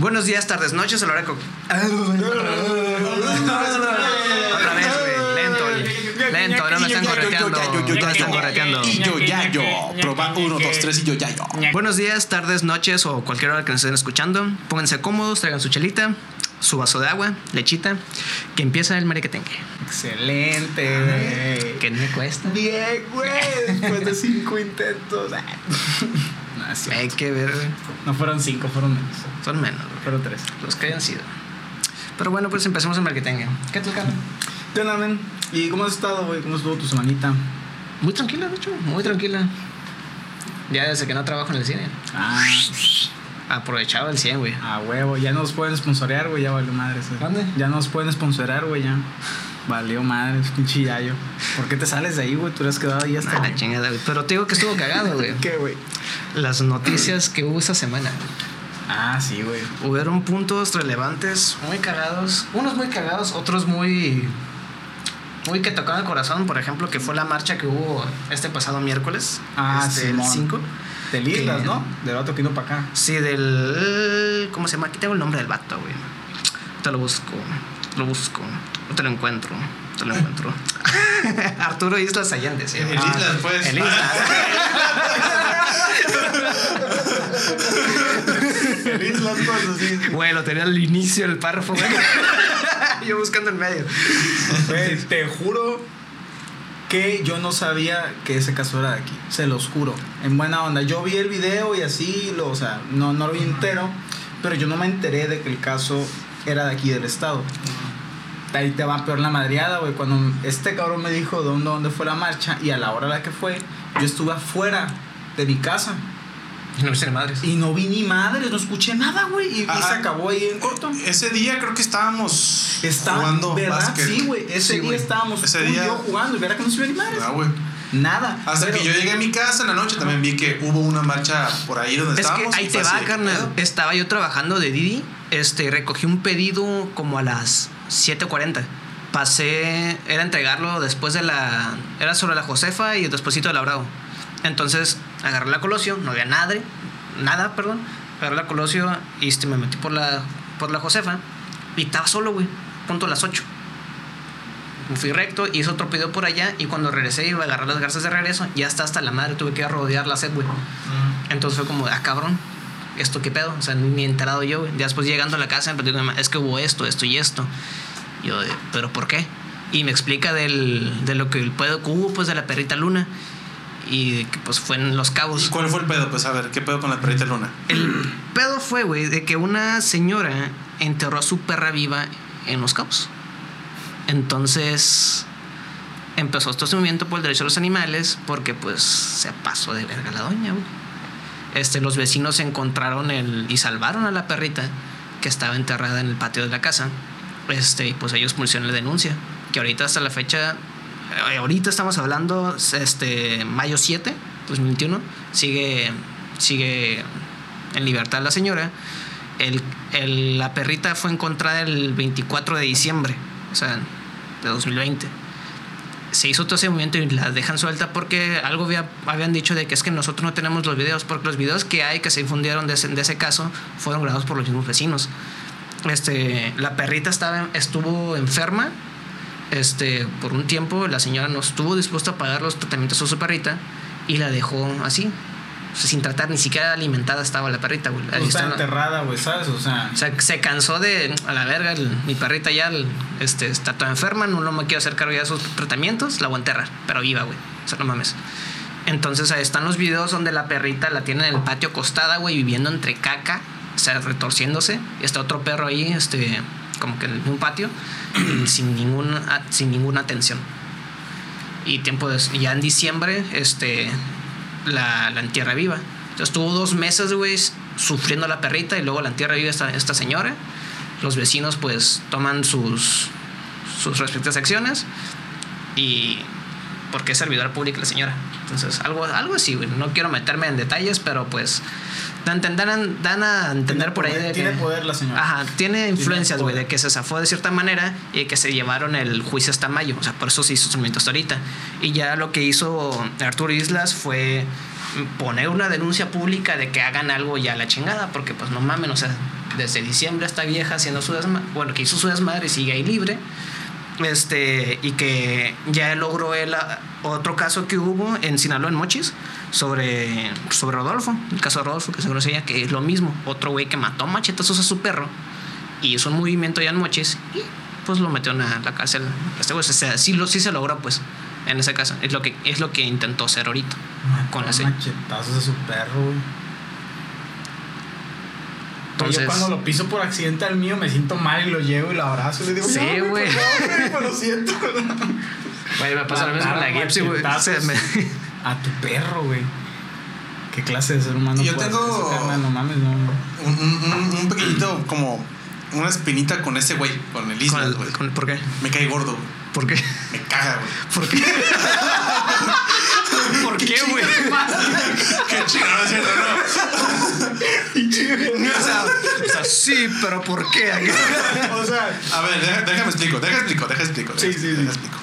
Buenos días, tardes, noches, a la hora que... Otra vez, güey. Lento, lento, no me están correteando. No me están correteando. Y yo ya yo. Proba uno, dos, tres y yo ya yo. Buenos días, tardes, noches o cualquier hora que nos estén escuchando. Pónganse cómodos, traigan su chelita, su vaso de agua, lechita, que empieza el mariquetengue. Excelente, güey. Que no me cuesta. Bien, güey. Después de cinco intentos. Cierto. Hay que ver, güey. No fueron cinco, fueron menos. Son menos, güey, Fueron tres. los que hayan sido. Pero bueno, pues empecemos el mariquetengue. ¿Qué tal, Carlos? ¿Qué onda, men? ¿Y cómo has estado, güey? ¿Cómo estuvo tu semanita? Muy tranquila, de hecho, muy tranquila. Ya desde que no trabajo en el cine. Ah, Aprovechaba el 100, güey. a huevo. Ya nos pueden sponsorear, güey. Ya valió madre. ¿Dónde? Ya nos pueden sponsorear, güey. Ya. Valió madre, es pinche yayo. ¿Por qué te sales de ahí, güey? Tú eres quedado ahí hasta. Ah, chingada, güey. Pero te digo que estuvo cagado, güey. ¿Qué, güey? Las noticias que hubo esa semana. Ah, sí, güey. Hubieron puntos relevantes, muy cagados. Unos muy cagados, otros muy. Muy que tocaron el corazón. Por ejemplo, que fue la marcha que hubo este pasado miércoles. Ah, este, el Simón. 5. Del Islas, ¿no? Del vato que vino para acá. Sí, del. ¿Cómo se llama? Aquí tengo el nombre del vato, güey. Te lo busco. Lo busco. No te lo encuentro. Te lo encuentro. Arturo Islas Allende, sí. El Islas, pues. El Islas. El Islas, pues, así. Güey, lo tenía al inicio del párrafo, güey. Yo buscando en medio. Güey, te juro que yo no sabía que ese caso era de aquí. Se los juro. En buena onda. Yo vi el video y así, lo, o sea, no, no lo vi entero. Pero yo no me enteré de que el caso era de aquí del estado. Ahí te va peor la madreada, güey. Cuando este cabrón me dijo dónde, dónde fue la marcha y a la hora a la que fue, yo estuve afuera de mi casa Y no viste ni madres. y no vi ni madre, no escuché nada, güey. Y, y se acabó ahí en corto. Ese día creo que estábamos Estaba, jugando ¿verdad? básquet. Sí, güey. Ese Sí, día güey. estábamos Ese día- yo jugando y verá que no se vio ni madre. Ah, güey. Nada. Hasta Pero- que yo llegué a mi casa en la noche también vi que hubo una marcha por ahí donde Es que estábamos. ahí y te fue así va, carnal. Estaba yo trabajando de Didi. Este, recogí un pedido como a las 7.40. Pasé, era entregarlo después de la. Era sobre la Josefa y despuésito de la Bravo. Entonces agarré la Colosio, no había nada, nada, perdón. Agarré la Colosio y este, me metí por la, por la Josefa y estaba solo, güey. Punto a las 8. Me fui recto, hice otro pedido por allá y cuando regresé iba a agarrar las garzas de regreso, ya está hasta la madre, tuve que rodear la sed, güey. Entonces fue como, ah, cabrón, ¿esto qué pedo? O sea, ni enterado yo, güey. Ya Después llegando a la casa, me con mi mamá, es que hubo esto, esto y esto. Yo, ¿pero por qué? Y me explica del, de lo que el pedo que hubo, pues, de la perrita luna. Y que, pues, fue en Los ¿Y Cabos. cuál fue el pedo? Pues a ver, ¿qué pedo con la perrita luna? El pedo fue, güey, de que una señora enterró a su perra viva en Los Cabos. Entonces empezó este movimiento por el derecho a los animales porque pues se pasó de verga la doña, güey. Este, los vecinos encontraron el y salvaron a la perrita que estaba enterrada en el patio de la casa. Este, y pues ellos pusieron la denuncia, que ahorita hasta la fecha eh, ahorita estamos hablando este mayo 7, 2021, sigue sigue en libertad la señora. El, el- la perrita fue encontrada el 24 de diciembre, o sea, de 2020. Se hizo todo ese movimiento y la dejan suelta porque algo había- habían dicho de que es que nosotros no tenemos los videos, porque los videos que hay que se difundieron de ese, de ese caso fueron grabados por los mismos vecinos. Este, la perrita estaba, estuvo enferma este, por un tiempo, la señora no estuvo dispuesta a pagar los tratamientos a su perrita y la dejó así, o sea, sin tratar, ni siquiera alimentada estaba la perrita, güey. Ahí Pues está enterrada, güey, ¿sabes? O sea, O sea, se cansó de a la verga, el- mi perrita ya el- este, está toda enferma, no, no me quiero hacer cargo ya de sus tratamientos, la voy a enterrar, pero viva, güey. O sea, no mames. Entonces ahí están los videos donde la perrita la tiene en el patio acostada, güey, viviendo entre caca, o sea, retorciéndose. Y está otro perro ahí, este, como que en un patio, sin, ninguna, sin ninguna atención. Y tiempo des- ya en diciembre, este, la, la entierra viva. Entonces estuvo dos meses, güey, sufriendo la perrita y luego la entierra viva esta, esta señora. Los vecinos, pues, toman sus, sus respectivas acciones y porque es servidora pública la señora. Entonces, algo, algo así, güey. No quiero meterme en detalles, pero pues dan, dan, dan- dan a entender por ahí poder- de tiene poder la señora. Ajá, tiene influencias, güey, de que se zafó de cierta manera y que se llevaron el juicio hasta mayo. O sea, por eso se hizo su hasta ahorita. Y ya lo que hizo Arturo Islas fue poner una denuncia pública de que hagan algo ya a la chingada, porque pues no mamen, o sea, desde diciembre esta vieja haciendo su desmadre, bueno, que hizo su desmadre y sigue ahí libre. Este, y que ya logró él a- otro caso que hubo en Sinaloa, en Mochis, sobre, sobre Rodolfo, el caso de Rodolfo, que seguro sería que es lo mismo. Otro güey que mató a machetazos a su perro y hizo un movimiento ya en Mochis y pues lo metió en la, cárcel. Este güey, o sea, sí, lo, sí se logró, pues, en ese caso. Es lo que, es lo que intentó hacer ahorita. Con la machetazos de su perro, güey. Entonces- yo cuando lo piso por accidente al mío me siento mal y lo llevo y lo abrazo y le digo, Sí, "No, güey". pues lo siento. Güey, me pasó lo mismo con la Gipsy, güey. A tu perro, güey. ¿Qué clase de ser humano Yo tengo-? No mames, no. Un, un- pequeñito, como una espinita con ese güey, con el el- güey. con- ¿Por qué? Me cae gordo, güey. ¿Por qué? Me caga, güey. ¿Por qué? ¿Por qué, güey? Qué chingón, ¿no es cierto? No. O sea, o sea, sí, pero ¿por qué? O sea, A ver, deja- déjame explico, déjame explico, déjame explico. Sí, sí, sí. déjame explico.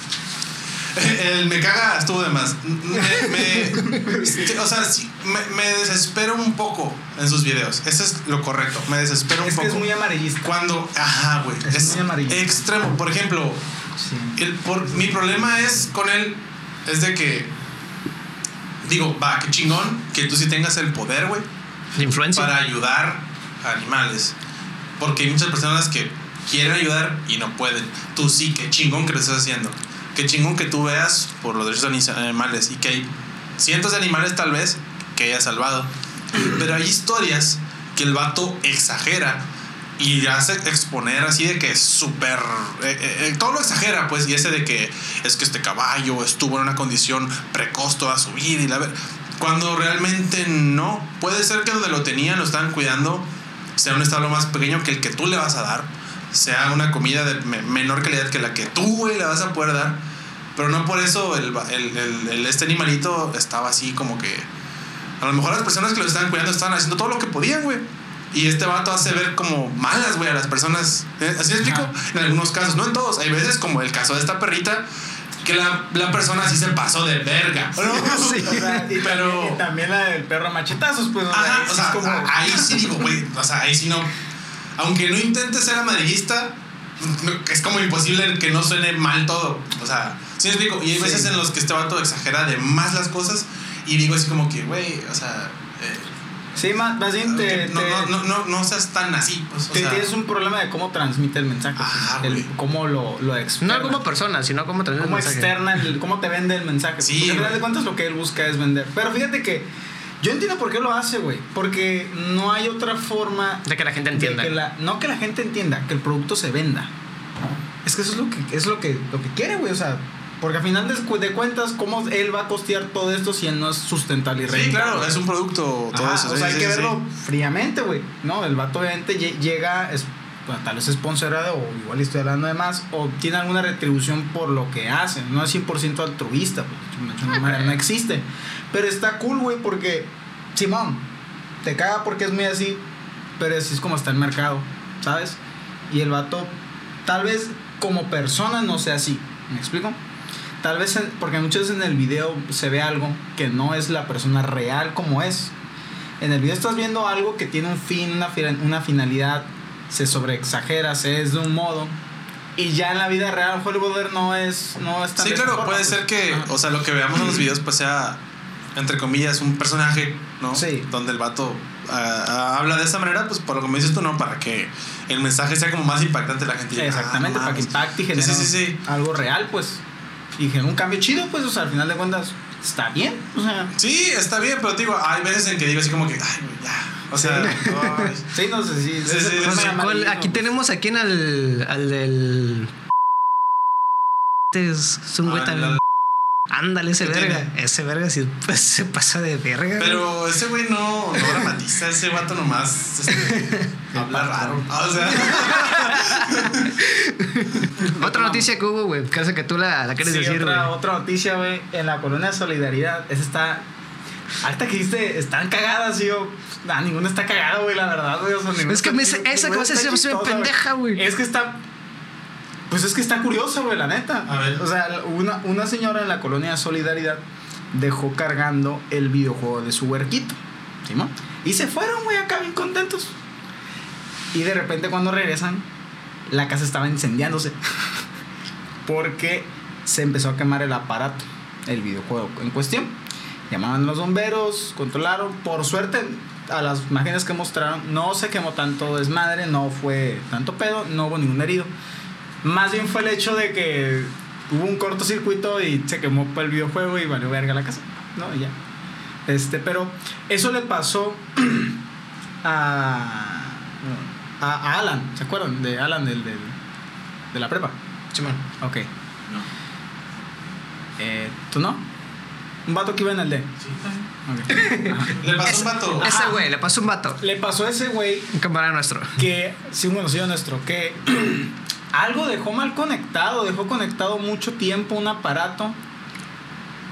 El me caga estuvo de más. Me, me- sí, o sea, sí, me, me desespero un poco en sus videos. Eso es lo correcto. Me desespero un es que poco. es muy amarillista. Cuando, ajá, güey. Es Es, muy amarillo. extremo. Por ejemplo, Sí. el, por, mi problema es con él, es de que, digo, va, qué chingón que tú sí tengas el poder, güey, La influencia. para ayudar a animales. Porque hay muchas personas que quieren ayudar y no pueden. Tú sí, qué chingón que lo estás haciendo. Qué chingón que tú veas por los derechos de animales y que hay cientos de animales tal vez que haya salvado. Pero hay historias que el vato exagera y hace exponer así de que súper... eh, eh, eh, todo lo exagera, pues, y ese de que es que este caballo estuvo en una condición precoz toda su vida y la ver... Cuando realmente no. Puede ser que donde lo tenían, lo estaban cuidando, sea un establo más pequeño que el que tú le vas a dar, sea una comida de me- menor calidad que la que tú, güey, le vas a poder dar. Pero no por eso el- el- este animalito estaba así como que... A lo mejor las personas que lo estaban cuidando estaban haciendo todo lo que podían, güey. Y este vato hace ver como malas, güey, a las personas. ¿Eh? ¿Así me explico? Ajá. En algunos casos, no en todos. Hay veces, como el caso de esta perrita, que la, la persona sí se pasó de verga. ¿no? O sea, y, Pero- también, y también la del perro a machetazos, pues. Ajá, sí o sea, es como. ahí sí digo, güey, o sea, ahí sí no. Aunque no intente ser amarillista, es como imposible que no suene mal todo. O sea, sí me explico. Y hay Sí. veces en los que este vato exagera de más las cosas y digo así como que, güey, o sea, eh, Sí, más, más bien te, no, te- no, no, no, no seas tan así, pues. O te- sea, tienes un problema de cómo transmite el mensaje. pues, el- güey. cómo lo, lo externa. No como persona, sino como transmite el cómo mensaje. externa, el- cómo te vende el mensaje. Sí, Porque al final güey. de cuentas lo que él busca es vender. Pero fíjate que yo entiendo por qué lo hace, güey. Porque no hay otra forma De que la gente entienda. que la- no que la gente entienda, que el producto se venda. Es que eso es lo que es lo que lo que quiere, güey, o sea, porque al final de, cu- de cuentas cómo él va a costear todo esto si él no es sustentable y Sí, rentable? claro, es un producto, todo Ajá, eso. o sí, sea, hay sí, que sí, verlo sí. fríamente, güey. No, el vato obviamente lle- llega, es, bueno, tal vez es sponsorado o igual estoy hablando de más, o tiene alguna retribución por lo que hace. No es 100% altruista, pues, de no, no existe. Pero está cool, güey, porque, Simón, te caga porque es muy así, pero así es como está el mercado, ¿sabes? Y el vato, tal vez como persona no sea así, ¿me explico? Tal vez, en- porque muchas veces en el video se ve algo que no es la persona real como es. En el video estás viendo algo que tiene un fin, una, fi- una finalidad, se sobreexagera, se es de un modo. Y ya en la vida real, Hollywood no es, no es tan Sí, claro, puede pues. ser que, Ajá. o sea, lo que veamos en los videos pues sea, entre comillas, un personaje, ¿no? Sí. Donde el vato ah, habla de esa manera, pues por lo que me dices tú, ¿no? Para que el mensaje sea como más impactante la gente. Exactamente, "Ah, no para que mames". impacte y genere sí, sí, sí. algo real, pues. Y genere un cambio chido, pues, o sea, al final de cuentas, está bien. O sea, Sí, está bien, pero te digo, hay veces en que digo así como que, ay, güey, ya. O sea, ay. sí, no sé si. Sí, sí, Pues, sí. ¿cuál- aquí tenemos aquí en al, al del. Este es, un güey Ah, también. Ándale, ese ¿Qué verga. tiene? Ese verga sí pues, se pasa de verga. güey. Pero ese güey no, no dramatiza, ese vato nomás este, habla raro. O sea, noticia que hubo, güey, hace que tú la, la quieres Sí, decir, güey. otra, otra noticia, güey. En la colonia Solidaridad, esa está. Ahorita que dijiste, están cagadas, yo. Nah, ninguna está cagada, güey, la verdad, güey. O sea, Es que me- esa que ninguna vas a está decir se me pendeja, güey. Es que está. Pues es que está curiosa, güey, la neta. A ver. O sea, una, una señora en la colonia Solidaridad dejó cargando el videojuego de su huerquito. ¿Sí, no? Y se fueron, güey, acá bien contentos. Y de repente cuando regresan, la casa estaba incendiándose. Porque se empezó a quemar el aparato, el videojuego en cuestión. Llamaban a los bomberos, controlaron. Por suerte, a las imágenes que mostraron, no se quemó tanto desmadre, no fue tanto pedo, no hubo ningún herido. Más bien fue el hecho de que hubo un cortocircuito y se quemó el videojuego y valió verga la casa. No, ya. Este, pero eso le pasó a, a, a Alan, ¿se acuerdan? De Alan del, del- de la prepa. Simón. Ok. No. Eh, ¿Tú no? Un vato que iba en el D. Ok. Ajá. Le pasó un vato. Ese güey, le pasó un vato. Le pasó a ese güey Un camarada nuestro. que, sí, un conocido nuestro, que algo dejó mal conectado, dejó conectado mucho tiempo un aparato.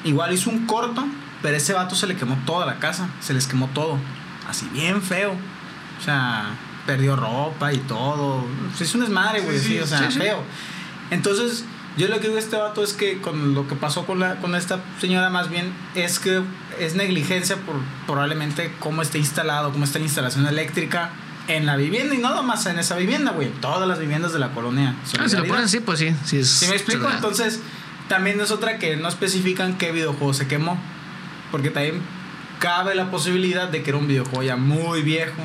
Igual hizo un corto, pero ese vato se le quemó toda la casa, se les quemó todo, así bien feo. O sea, perdió ropa y todo. Es un desmadre, güey, Sí, sí, sí, o sea, sí, sí. feo. Entonces, yo lo que digo a este vato es que con lo que pasó con, la, con esta señora más bien es que es negligencia por probablemente cómo esté instalado, cómo está la instalación eléctrica en la vivienda y no nomás en esa vivienda, güey, en todas las viviendas de la colonia. Ah, si lo ponen así, pues sí. sí es ¿Sí me explico? Entonces, también es otra que no especifican qué videojuego se quemó. Porque también cabe la posibilidad de que era un videojuego ya muy viejo.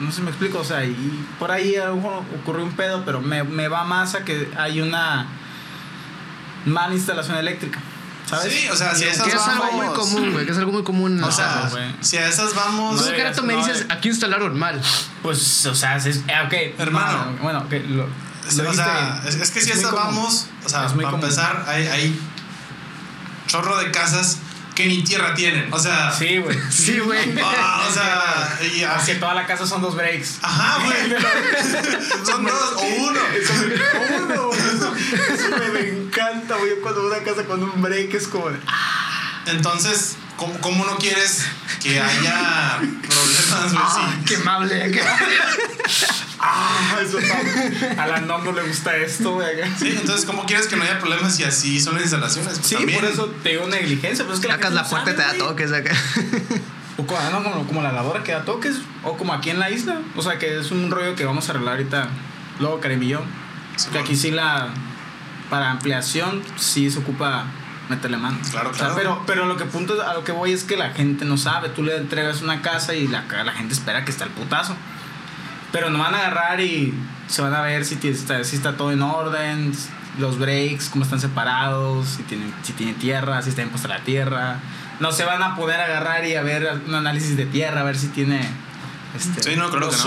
No sé si me explico, o sea, y por ahí a lo mejor ocurrió un pedo, pero me, me va más a que hay una mala instalación eléctrica. ¿Sabes? Sí, o sea, si Y esas Que es algo muy común, güey. Que es algo muy común. O sea, güey. si a esas vamos. Tú No, cada rato me no, dices, eh. aquí instalaron mal. Pues, o sea, es, eh, ok. Hermano. Bueno, ok, lo, Es- lo o sea, es, es que si muy esas común. vamos, o sea, Es muy para común. empezar, hay, hay chorro de casas que ni tierra tienen. O sea, Sí, güey. Sí, güey. ah, o sea, y así. toda la casa son dos breaks. Ajá, güey. Son dos o uno. Uno, güey. Eso, me, me encanta, güey. Cuando una casa con un break es como. de, ah, Entonces, ¿cómo, cómo no quieres que haya problemas, güey? Ah, Sí. qué amable. qué- Ah, eso está. A la no no le gusta esto, güey. Sí, entonces, ¿cómo quieres que no haya problemas si así son las instalaciones? Pues Sí, también. por eso te digo negligencia. Pero es que Sacas la puerta y te da toques acá. O como, ah, no, como, como la lavadora que da toques. O como aquí en la isla. O sea, que es un rollo que vamos a arreglar ahorita. Luego, Carimillón. Sí, que aquí sí la. Para ampliación, sí se ocupa meterle mano. Claro, O sea, claro. pero, pero lo que punto a lo que voy es que la gente no sabe. Tú le entregas una casa y la, la gente espera que está el putazo. Pero no van a agarrar y se van a ver si, está, si está todo en orden, los breaks, cómo están separados, si tienen, si tiene tierra, si está bien puesta la tierra. No se van a poder agarrar y a ver un análisis de tierra, a ver si tiene. Este, Sí, no, claro los que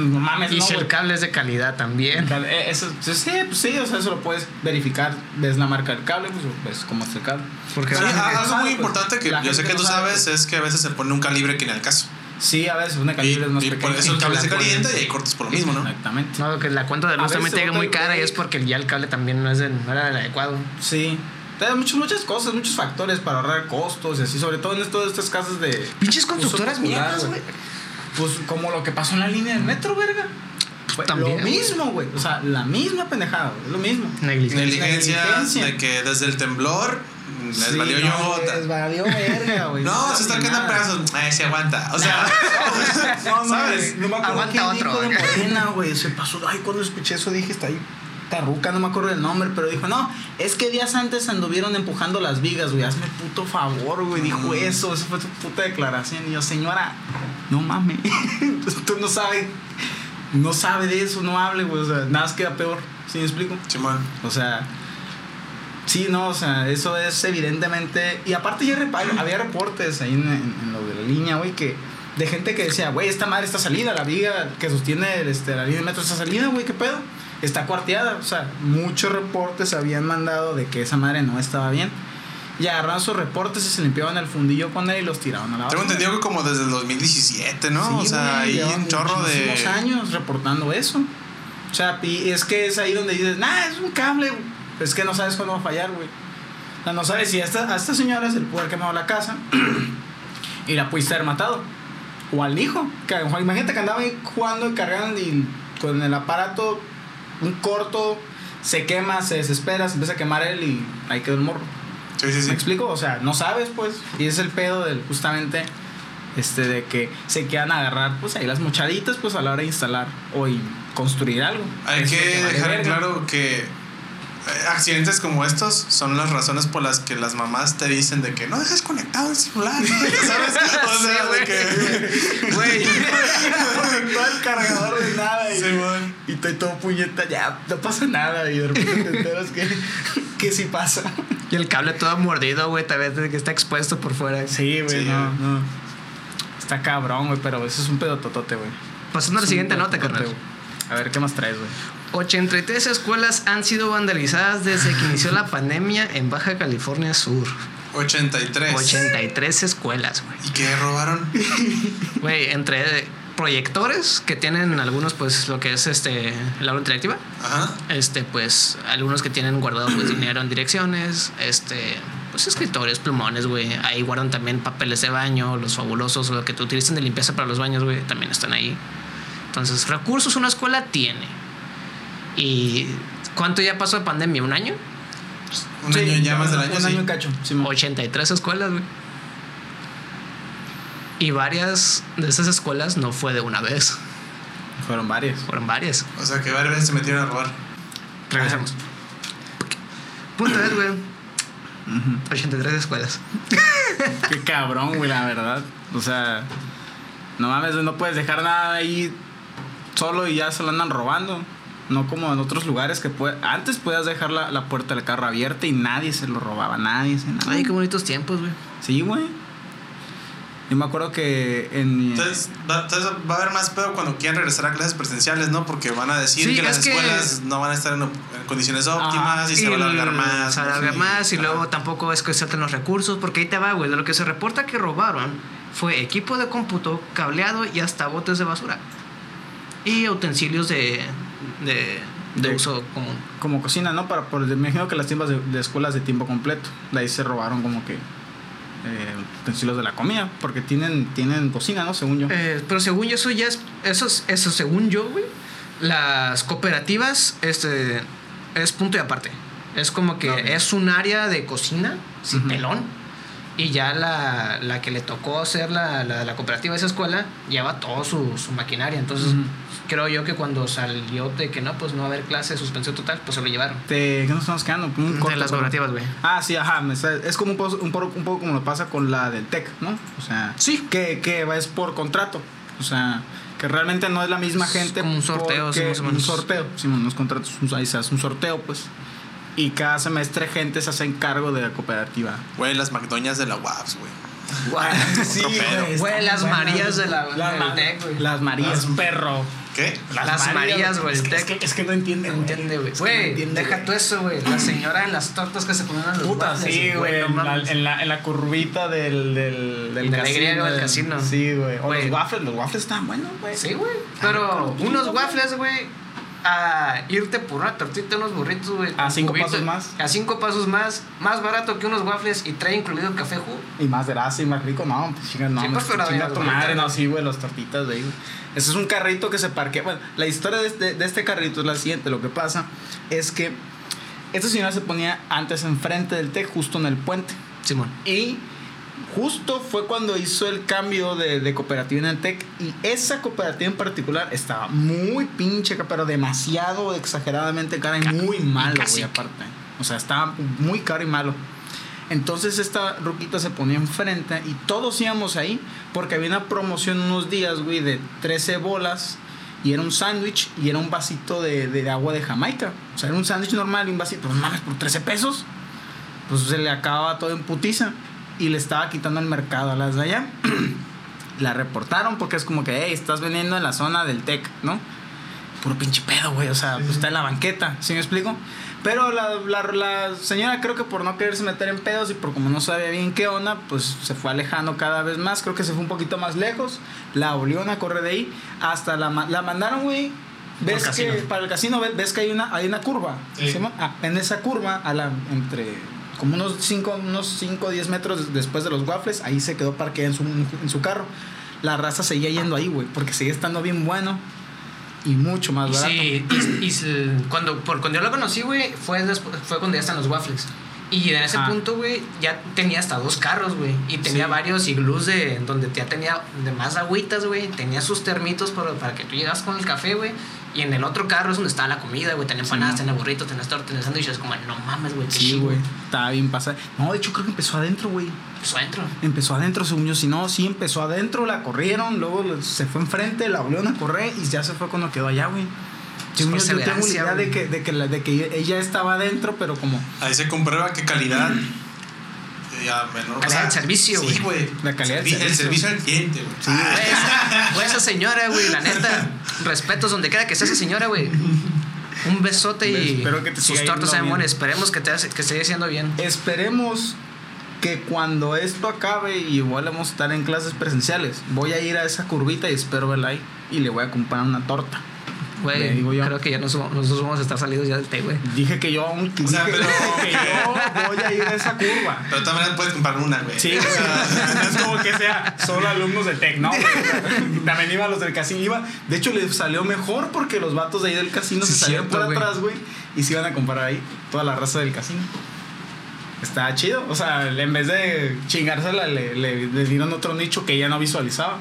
no. mames, Y no, si el cable es de calidad también. Eh, Eso, sí, sí, pues sí, o sea, eso lo puedes verificar. Ves la marca del cable, pues ves cómo está el cable. Porque Sí, gente algo sabe, muy pues. importante que yo sé que tú no sabe, sabes es que a veces se pone un calibre que ni al caso. Sí, a veces una Y, calibre es más y pequeña. por eso el cable se calienta y hay cortes por lo mismo, ¿no? Exactamente. No, que la cuenta de luz también te llega muy el cara y es porque ya el cable también no, es del- no era del adecuado. Sí. Hay muchas, muchas cosas, muchos factores para ahorrar costos y así, sobre todo en todas estas casas de. Pinches constructoras mierdas, güey. Pues como lo que pasó en la línea del metro, verga. Fue También. Lo mismo, güey. O sea, la misma pendejada, güey. Lo mismo. Negligencia. Negligencia, de que desde el temblor les Sí, valió no, yota. Les valió verga, güey. No, se está sabe quedando pedazos. Ay, se aguanta. O sea, No, no, ¿sabes? No me acuerdo Aguanta quién otro, dijo de. Morena, güey. Se pasó. Ay, cuando escuché eso dije, está ahí. Tarruca, no me acuerdo del nombre, pero dijo, no, es que días antes anduvieron empujando las vigas, güey. Hazme puto favor, güey. Dijo Mm. eso, esa fue su puta declaración. Y yo, señora, no mames. Tú no sabes, no sabe de eso, no hable, güey. O sea, nada más queda peor. ¿Sí me explico? Simón. O sea, sí, no, o sea, eso es evidentemente. Y aparte, ya había reportes ahí en, en- en lo de la línea, güey, que de gente que decía, güey, esta madre está salida, la viga que sostiene este, la línea de metro está salida, güey, ¿qué pedo? Está cuarteada, o sea, muchos reportes habían mandado de que esa madre no estaba bien. Y agarraron sus reportes y se limpiaban el fundillo con él y los tiraban a la Tengo basura. entendido que como desde el 2017, ¿no? Sí, o sea, llevan un chorro de. años reportando eso. O sea, y es que es ahí donde dices, nah, es un cable. güey". Es que no sabes cuándo va a fallar, güey. O sea, no sabes si a esta, a esta señora se le puede haber quemado la casa y la pudiste haber matado. O al hijo. Que, imagínate que andaba ahí jugando y cargando y con el aparato, un corto, se quema, se desespera, se empieza a quemar él y ahí quedó el morro. Sí, sí, sí. ¿Me explico? O sea, no sabes, pues. Y es el pedo del justamente Este, de que se quieran agarrar, pues ahí las mochaditas, pues a la hora de instalar o construir algo. Hay Eso que vale dejar en verga. claro que accidentes como estos son las razones por las que las mamás te dicen de que no dejes conectado el celular. ¿Sabes? O sea, de que. Güey, todo el cargador de nada y, Simón. y estoy todo puñeta, ya, no pasa nada y de repente te enteras que, que sí pasa. y el cable todo mordido, güey, tal vez de que está expuesto por fuera. Sí, güey, Sí, no, no. Está cabrón, güey, pero eso es un pedototote, güey. Pasando a la siguiente nota, carnal. A ver, ¿qué más traes, güey? 83 escuelas han sido vandalizadas desde que inició la pandemia en Baja California Sur. 83. 83 escuelas, güey. ¿Y qué robaron? Güey, entre proyectores que tienen algunos, pues lo que es este el aula interactiva, Ajá. este, pues algunos que tienen guardado pues dinero en direcciones, este, pues escritorios, plumones, güey. Ahí guardan también papeles de baño, los fabulosos, lo que te utilizan de limpieza para los baños, güey, también están ahí. Entonces, recursos una escuela tiene. ¿Y cuánto ya pasó de pandemia? ¿Un año? Un Sí, año ya más del año, Un sí. año y cacho, Simón. 83 escuelas, güey. Y varias de esas escuelas no fue de una vez, Fueron varias. fueron varias. O sea, que varias veces se metieron a robar. Regresamos. Punto es, güey. 83 escuelas. Qué cabrón, güey, la verdad. O sea, no mames, no puedes dejar nada ahí solo y ya se lo andan robando. No como en otros lugares que puede, antes podías dejar la, la puerta del carro abierta y nadie se lo robaba, nadie se nada. Ay, qué bonitos tiempos, güey. Sí, güey. Yo me acuerdo que en Entonces va, entonces va a haber más pedo cuando quieran regresar a clases presenciales, ¿no? Porque van a decir Sí, que las que- escuelas no van a estar en, en condiciones óptimas y, se va a alargar más. Se va a alargar Sí. más y luego tampoco es que salten los recursos, porque ahí te va, güey. De lo que se reporta que robaron fue equipo de cómputo, cableado y hasta botes de basura. Y utensilios de, de, de De- uso común. como cocina, ¿no? Para, por, me imagino que las tiendas de, de escuelas de tiempo completo. De ahí se robaron como que eh, utensilios de la comida, porque tienen, tienen cocina, ¿no? Según yo. Eh, pero según yo, eso ya es. Eso, es- eso según yo, güey. Las cooperativas, este. Es punto y aparte. Es como que es un área de cocina, sin Ujú. pelón. Y ya la, la que le tocó hacer la, la, la cooperativa de esa escuela lleva todo su, su maquinaria. Entonces, creo yo que cuando salió de que no, pues no va a haber clase, suspensión total, pues se lo llevaron. Te- ¿Qué nos estamos quedando? Un corto, de las cooperativas, güey. Ah, sí, ajá. Es como un poco, un, poco, un poco como lo pasa con la del TEC, ¿no? O sea, Sí. que, que es por contrato. O sea, que realmente no es la misma Es gente. como un sorteo, sí, porque- más o menos. Un sorteo, sí, unos contratos, un- ahí se hace un sorteo, pues. Y cada semestre gente se hace encargo de la cooperativa. Güey, las McDonald's de la UAPS, güey. sí, güey, Güey, están las. Marías de la- TEC, güey. Las Marías, Las- perro. ¿Qué? Las Marías, güey, Es que, es, que, es que no entiende, güey. Entiende, güey. Es que no Güey, deja güey. tú eso, güey. La señora en las tortas que se ponían a los Puta, sí, güey. no en, la, en, la, en la curvita del, del, del De la casino. Del casino. Sí, güey. O Güey. los waffles, los waffles estaban buenos, güey. Sí, güey. Ah, Pero unos waffles, güey, a irte por una tortita, unos burritos, güey. A cinco pasos más. A cinco pasos más. Más barato que unos waffles y trae incluido café jugo. Y más grasa y más rico, no, pues chinga, no, Sí, pues, pero chinga tu madre, no, sí, güey, las tortitas güey. Ese es un carrito que se parquea. Bueno, la historia de este, de este carrito es la siguiente. Lo que pasa es que esta señora se ponía antes enfrente del TEC, justo en el puente. Simón. Y justo fue cuando hizo el cambio de, de cooperativa en el TEC. Y esa cooperativa en particular estaba muy pinche, pero demasiado exageradamente cara y muy malo, güey, aparte. O sea, estaba muy caro y malo. Entonces esta ruquita se ponía enfrente y todos íbamos ahí porque había una promoción unos días, güey, de 13 bolas y era un sándwich y era un vasito de, de agua de Jamaica. O sea, era un sándwich normal y un vasito, pero mames, por 13 pesos. Pues se le acababa todo en putiza y le estaba quitando el mercado a las de allá. la reportaron porque es como que, hey, estás vendiendo en la zona del TEC, ¿no? Puro pinche pedo, güey. O sea, pues está en la banqueta, ¿sí me explico? Pero la, la, la señora creo que por no quererse meter en pedos y por como no sabía bien qué onda, pues se fue alejando cada vez más. Creo que se fue un poquito más lejos. La volvieron a correr de ahí. Hasta la, la mandaron, güey. Ves que para el casino ves, ves que hay una, hay una curva. Sí. ¿sí? Ah, en esa curva, a la, entre como unos 5 unos 5 o 10 metros después de los waffles, ahí se quedó parqueada en su, en su carro. La raza seguía yendo ahí, güey, porque seguía estando bien bueno y mucho más barato. Sí, y, y cuando, por, cuando yo lo conocí, güey, fue, después- fue cuando ya están los waffles. Y en ese Ah. punto, güey, ya tenía hasta dos carros, güey. Y tenía Sí. varios iglús de donde ya tenía de más agüitas, güey. Tenía sus termitos para, para que tú llegas con el café, güey. Y en el otro carro es donde estaba la comida, güey. Tenía empanadas, Sí, tenía burritos, tenía tortas, tenía sándwiches. Como, no mames, güey, Sí, güey. Estaba bien pasada. No, de hecho creo que empezó adentro, güey. Pues adentro. Empezó adentro, según yo. Si no, sí empezó adentro, la corrieron, luego se fue enfrente, la volvieron a correr y ya se fue cuando quedó allá, güey. Según yo, yo tengo idea de que, de, que la- de que ella estaba adentro, pero como Ahí se comprueba que calidad. eh, menor, Calidad del servicio, Sí, güey. güey. La calidad del Servi- El servicio. servicio al cliente, güey. Sí, Ah, Güey, esa, güey, esa señora, güey, la neta, respetos donde quiera que sea esa señora, güey. Un besote y Espero que te sus siga tortas bien. buenas. Esperemos que te que siga siendo bien. Esperemos que cuando esto acabe y igual vamos a estar en clases presenciales, voy a ir a esa curvita y espero verla ahí y le voy a comprar una torta. Güey, digo yo. creo que ya nos, nosotros vamos a estar salidos ya del té, güey. Dije que yo, dije sea, pero- que yo voy a ir a esa curva. Pero también puedes comprar una, güey. Sí, o sea, no es como que sea solo alumnos de Tec, ¿no? O También iba los del casino. Iba, de hecho, le salió mejor porque los vatos de ahí del casino Sí, se salieron cierto, por atrás, güey, y se iban a comprar ahí toda la raza del casino. Está chido. O sea, en vez de chingársela, le, le, le dieron otro nicho que ella no visualizaba.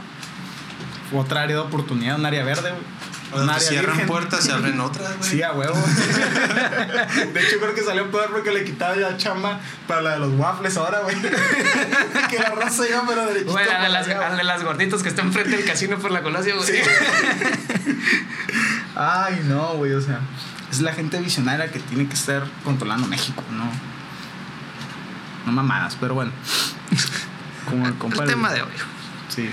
Otra área de oportunidad, un área verde, güey. Área cierran virgen. puertas, se abren otras, güey. Sí, a huevo. De hecho, creo que salió peor porque le quitaba ya chamba para la de los waffles ahora, güey. que la raza iba, pero derechito. Güey, la de las, de las gorditas que está enfrente del casino por la colasia, güey. Sí. Ay, no, güey, o sea. Es la gente visionaria que tiene que estar controlando México, ¿no? No mamadas, pero bueno. Como el. El tema de hoy. Sí.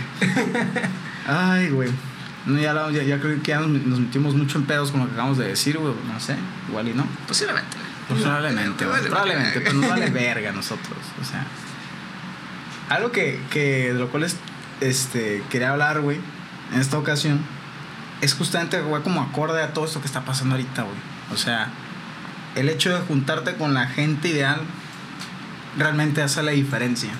Ay, güey. No, ya, la- ya, ya creo que ya nos, metimos mucho en pedos con lo que acabamos de decir, güey. No sé, igual y no. Posiblemente. Pues probablemente. Vale, probablemente, pero nos vale verga a nosotros. O sea. Algo que, que de lo cual es- este, quería hablar, güey, en esta ocasión, es justamente, güey, como acorde a todo esto que está pasando ahorita, güey. O sea, el hecho de juntarte con la gente ideal realmente hace la diferencia.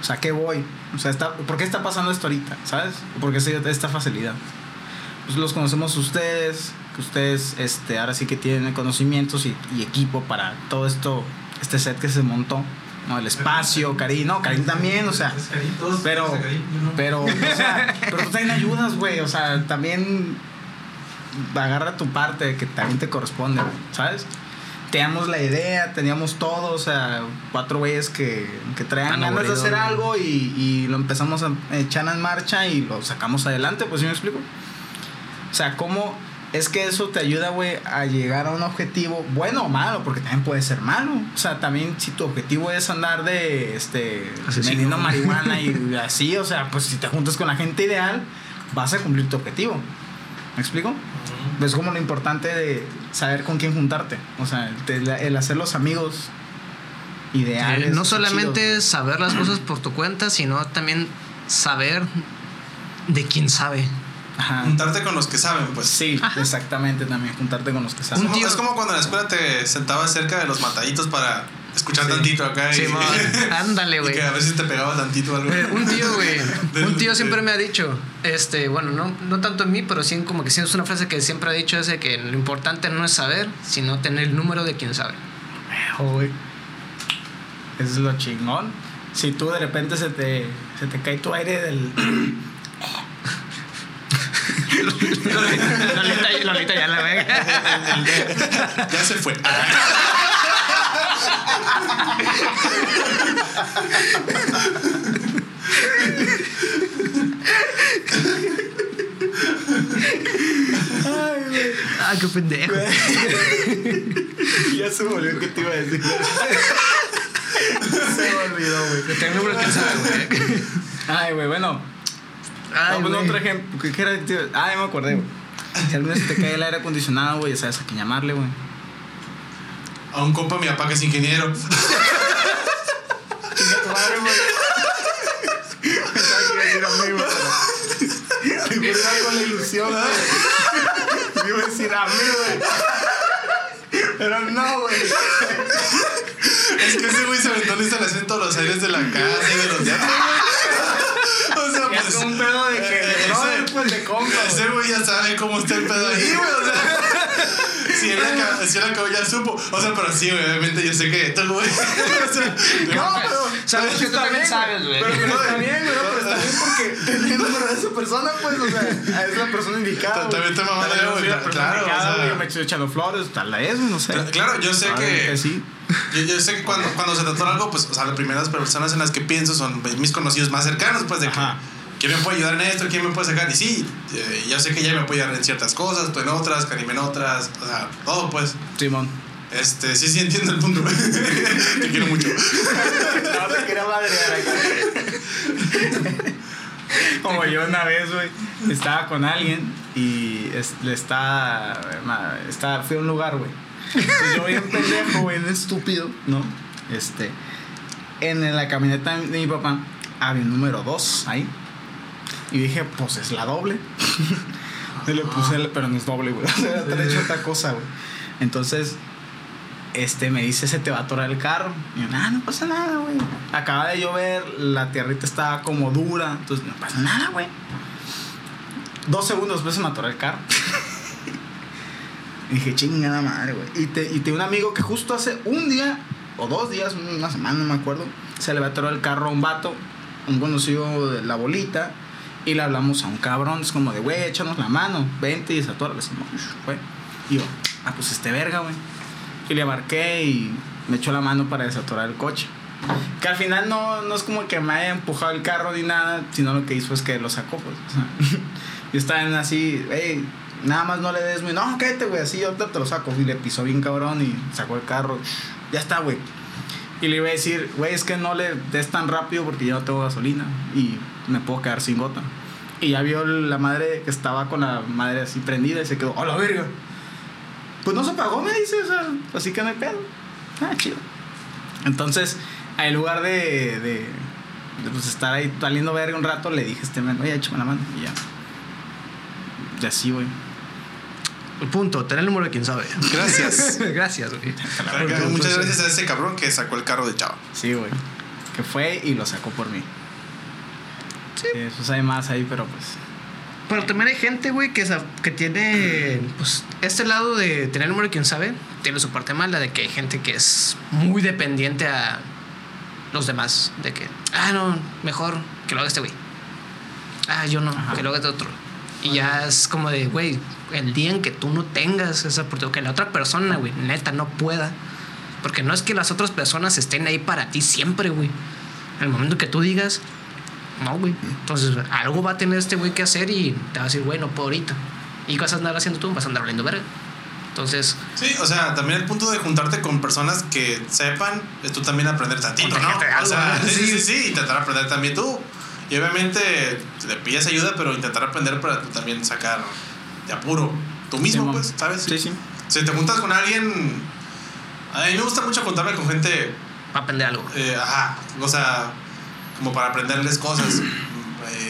O sea, ¿qué voy? O sea, está, ¿por qué está pasando esto ahorita? ¿Sabes? ¿Por qué se esta facilidad? Pues los conocemos ustedes, que ustedes este, ahora sí que tienen conocimientos y, y equipo para todo esto, este set que se montó. No, el espacio, Karim, no, Karim también, o sea, pero, pero, o sea, pero tú también ayudas, güey, o sea, también agarra tu parte que también te corresponde, ¿sabes? Teníamos la idea, teníamos todo, o sea, cuatro güeyes que, que traían ganas de hacer algo y, y lo empezamos a echar en marcha y lo sacamos adelante, pues ¿sí me explico? O sea, ¿cómo es que eso te ayuda, güey, a llegar a un objetivo bueno o malo? Porque también puede ser malo. O sea, también si tu objetivo es andar de, este, vendiendo marihuana y así, o sea, pues si te juntas con la gente ideal, vas a cumplir tu objetivo. ¿Me explico? Es como lo importante de saber con quién juntarte. O sea, el, el hacer los amigos ideales. Eh, no solamente saber las cosas por tu cuenta, sino también saber de quién sabe. Ajá. Juntarte con los que saben, pues. Sí, exactamente también, juntarte con los que saben. Un como, tío- es como cuando en la escuela te sentabas cerca de los mataditos para escuchar tantito acá. y- Simón, ándale, y güey. que a veces te pegaba tantito algo. Eh, un tío, güey. Un tío siempre me ha dicho, este, bueno, no, no tanto en mí, pero sí como que sí es una frase que siempre ha dicho, es de que lo importante no es saber, sino tener el número de quien sabe. Güey. Eso es lo chingón. Si tú de repente se te, se te cae tu aire del. Lolita, Lolita ya la ve. Ya se fue. Ay, güey. Ah, qué pendejo. ya se me olvidó que te iba a decir. se me olvidó, güey. Tengo quien sabe, güey. Ay, güey, bueno. Ay, Vamos a otro ejemplo. ¿Qué, era? tío? Ah, ya me acordé, güey. Si alguna vez se te cae el aire acondicionado, güey, ya sabes a quién llamarle, güey. A un compa, mi papá que es ingeniero. Me con la ilusión, güey. Iba a decir a mí, güey. Pero no, güey. Es que ese güey se aventó la instalación todos los aires de la casa y de los teatros, güey. O sea, pues. es un pedo de que ese- brother, pues de compa, Ese güey ya sabe cómo está el pedo ahí, güey. O sea, si él acabó, si él acabó, ya supo. O sea, pero sí, obviamente yo sé que tú, güey. O sea, No, pero. Sabes pero que tú está también bien, sabes, güey. Pero, pero está bien, güey. Pero está bien porque número de esa persona, pues. O sea, es la persona indicada. También te vez yo güey, claro, indicada, o sea. Yo me estoy echando flores, tal vez, no sé. Claro, yo sé que sí. Yo, yo sé que cuando, cuando se trata de algo, pues, o sea, las primeras personas en las que pienso son mis conocidos más cercanos, pues, de que. Ajá. ¿Quién me puede ayudar en esto? ¿Quién me puede sacar? Y sí, eh, yo sé que ella me puede ayudar en ciertas cosas, tú en otras, Karim en otras, o sea, todo, pues. Simón. Este, sí, sí, entiendo el punto. Te quiero mucho. No te quería madrear Como yo una vez, güey, estaba con alguien y es- le está, está, fui a un lugar, güey. Entonces yo bien pendejo, güey, bien estúpido, ¿no? Este, en la camioneta de mi papá había un número 2 ahí. Y dije, pues es la doble. Y le puse, el- pero no es doble, güey. O sea, te hecho otra cosa, güey. Entonces, este me dice, se te va a atorar el carro. Y yo, ah, no pasa nada, güey. Acaba de llover, la tierrita estaba como dura, entonces no pasa nada, güey. Dos segundos después se me atoró el carro. y dije, chingada madre, güey. Y, te, y tengo un amigo que justo hace un día, o dos días, una semana, no me acuerdo, se le va a atorar el carro a un vato, un conocido de la bolita. Y le hablamos a un cabrón, es como de, güey, échanos la mano, vente y decimos, güey. Y yo, ah, pues este verga, güey. Y le marqué y me echó la mano para desatorar el coche. Que al final no, no es como que me haya empujado el carro ni nada, sino lo que hizo es que lo sacó, pues. O sea, yo estaba en así, hey, nada más no le des, muy, no, cállate, güey, así ahorita te lo saco. Y le pisó bien cabrón y sacó el carro. Ya está, güey. Y le iba a decir, güey, es que no le des tan rápido porque yo no tengo gasolina y me puedo quedar sin gota. Y ya vio la madre que estaba con la madre así prendida y se quedó, ¡a la verga! Pues no se pagó, me dice, o sea, así que no hay pedo. Ah, chido. Entonces, en lugar de, de, de, pues, estar ahí saliendo verga un rato, le dije a este men, oye, échame la mano. Y ya. Y así, güey. El punto, tener el número de quien sabe. Gracias. Gracias, güey. Muchas gracias a ese cabrón que sacó el carro de Chava. Sí, güey. Que fue y lo sacó por mí. Sí. Sí, eso sabe más ahí, pero pues. Pero también hay gente, güey, que, que tiene, pues, este lado de tener número de quien sabe, tiene su parte mala, de que hay gente que es muy dependiente a los demás, de que, ah, no, mejor que lo haga este güey. Ah, yo no, Ajá. que lo haga este otro. Y ya es como de, güey, el día en que tú no tengas esa oportunidad, que la otra persona, güey, neta, no pueda. Porque no es que las otras personas estén ahí para ti siempre, güey. En el momento que tú digas, no, güey. Entonces, algo va a tener este güey que hacer y te va a decir, güey, no puedo ahorita. ¿Y qué vas a andar haciendo tú? Vas a andar hablando verga. Entonces, Sí, o sea, también el punto de juntarte con personas que sepan es tú también aprender tantito, ¿no? Sí, sí, Sí. sí, intentar aprender también tú. Y obviamente le pides ayuda, pero intentar aprender para tú también sacar de apuro tú mismo, pues, ¿sabes? Sí, sí. Si te juntas con alguien. A mí me gusta mucho juntarme con gente va a aprender algo. eh, ajá, o sea, como para aprenderles cosas.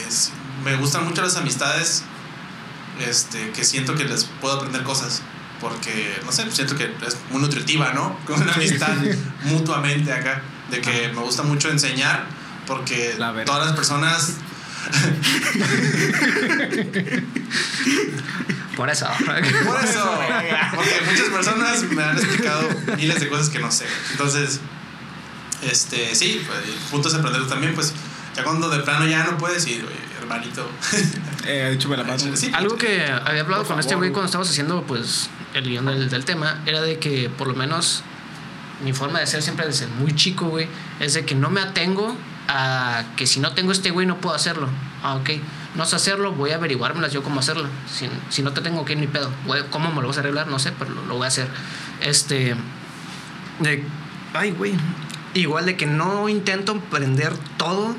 Es- me gustan mucho las amistades este, que siento que les puedo aprender cosas. Porque, no sé, siento que es muy nutritiva, ¿no? Con una amistad mutuamente acá. De que me gusta mucho enseñar, porque La todas las personas. Por eso. Por eso, porque muchas personas me han explicado miles de cosas que no sé. Entonces, este, sí, pues, el punto es aprender también, pues, ya cuando de plano ya no puedes ir, oye, hermanito. Eh, échame la mano. Sí, Algo que había hablado con este favor, güey güey. cuando estábamos haciendo pues el guion del, del tema era de que por lo menos mi forma de ser siempre desde muy chico, güey, es de que no me atengo a que si no tengo este güey no puedo hacerlo. Ah, ok. No sé hacerlo, voy a averiguármelas yo cómo hacerlo. Si, si no te tengo, que ni pedo. Güey, ¿Cómo me lo vas a arreglar? No sé, pero lo, lo voy a hacer. Este. De, ay, güey. Igual de que no intento aprender todo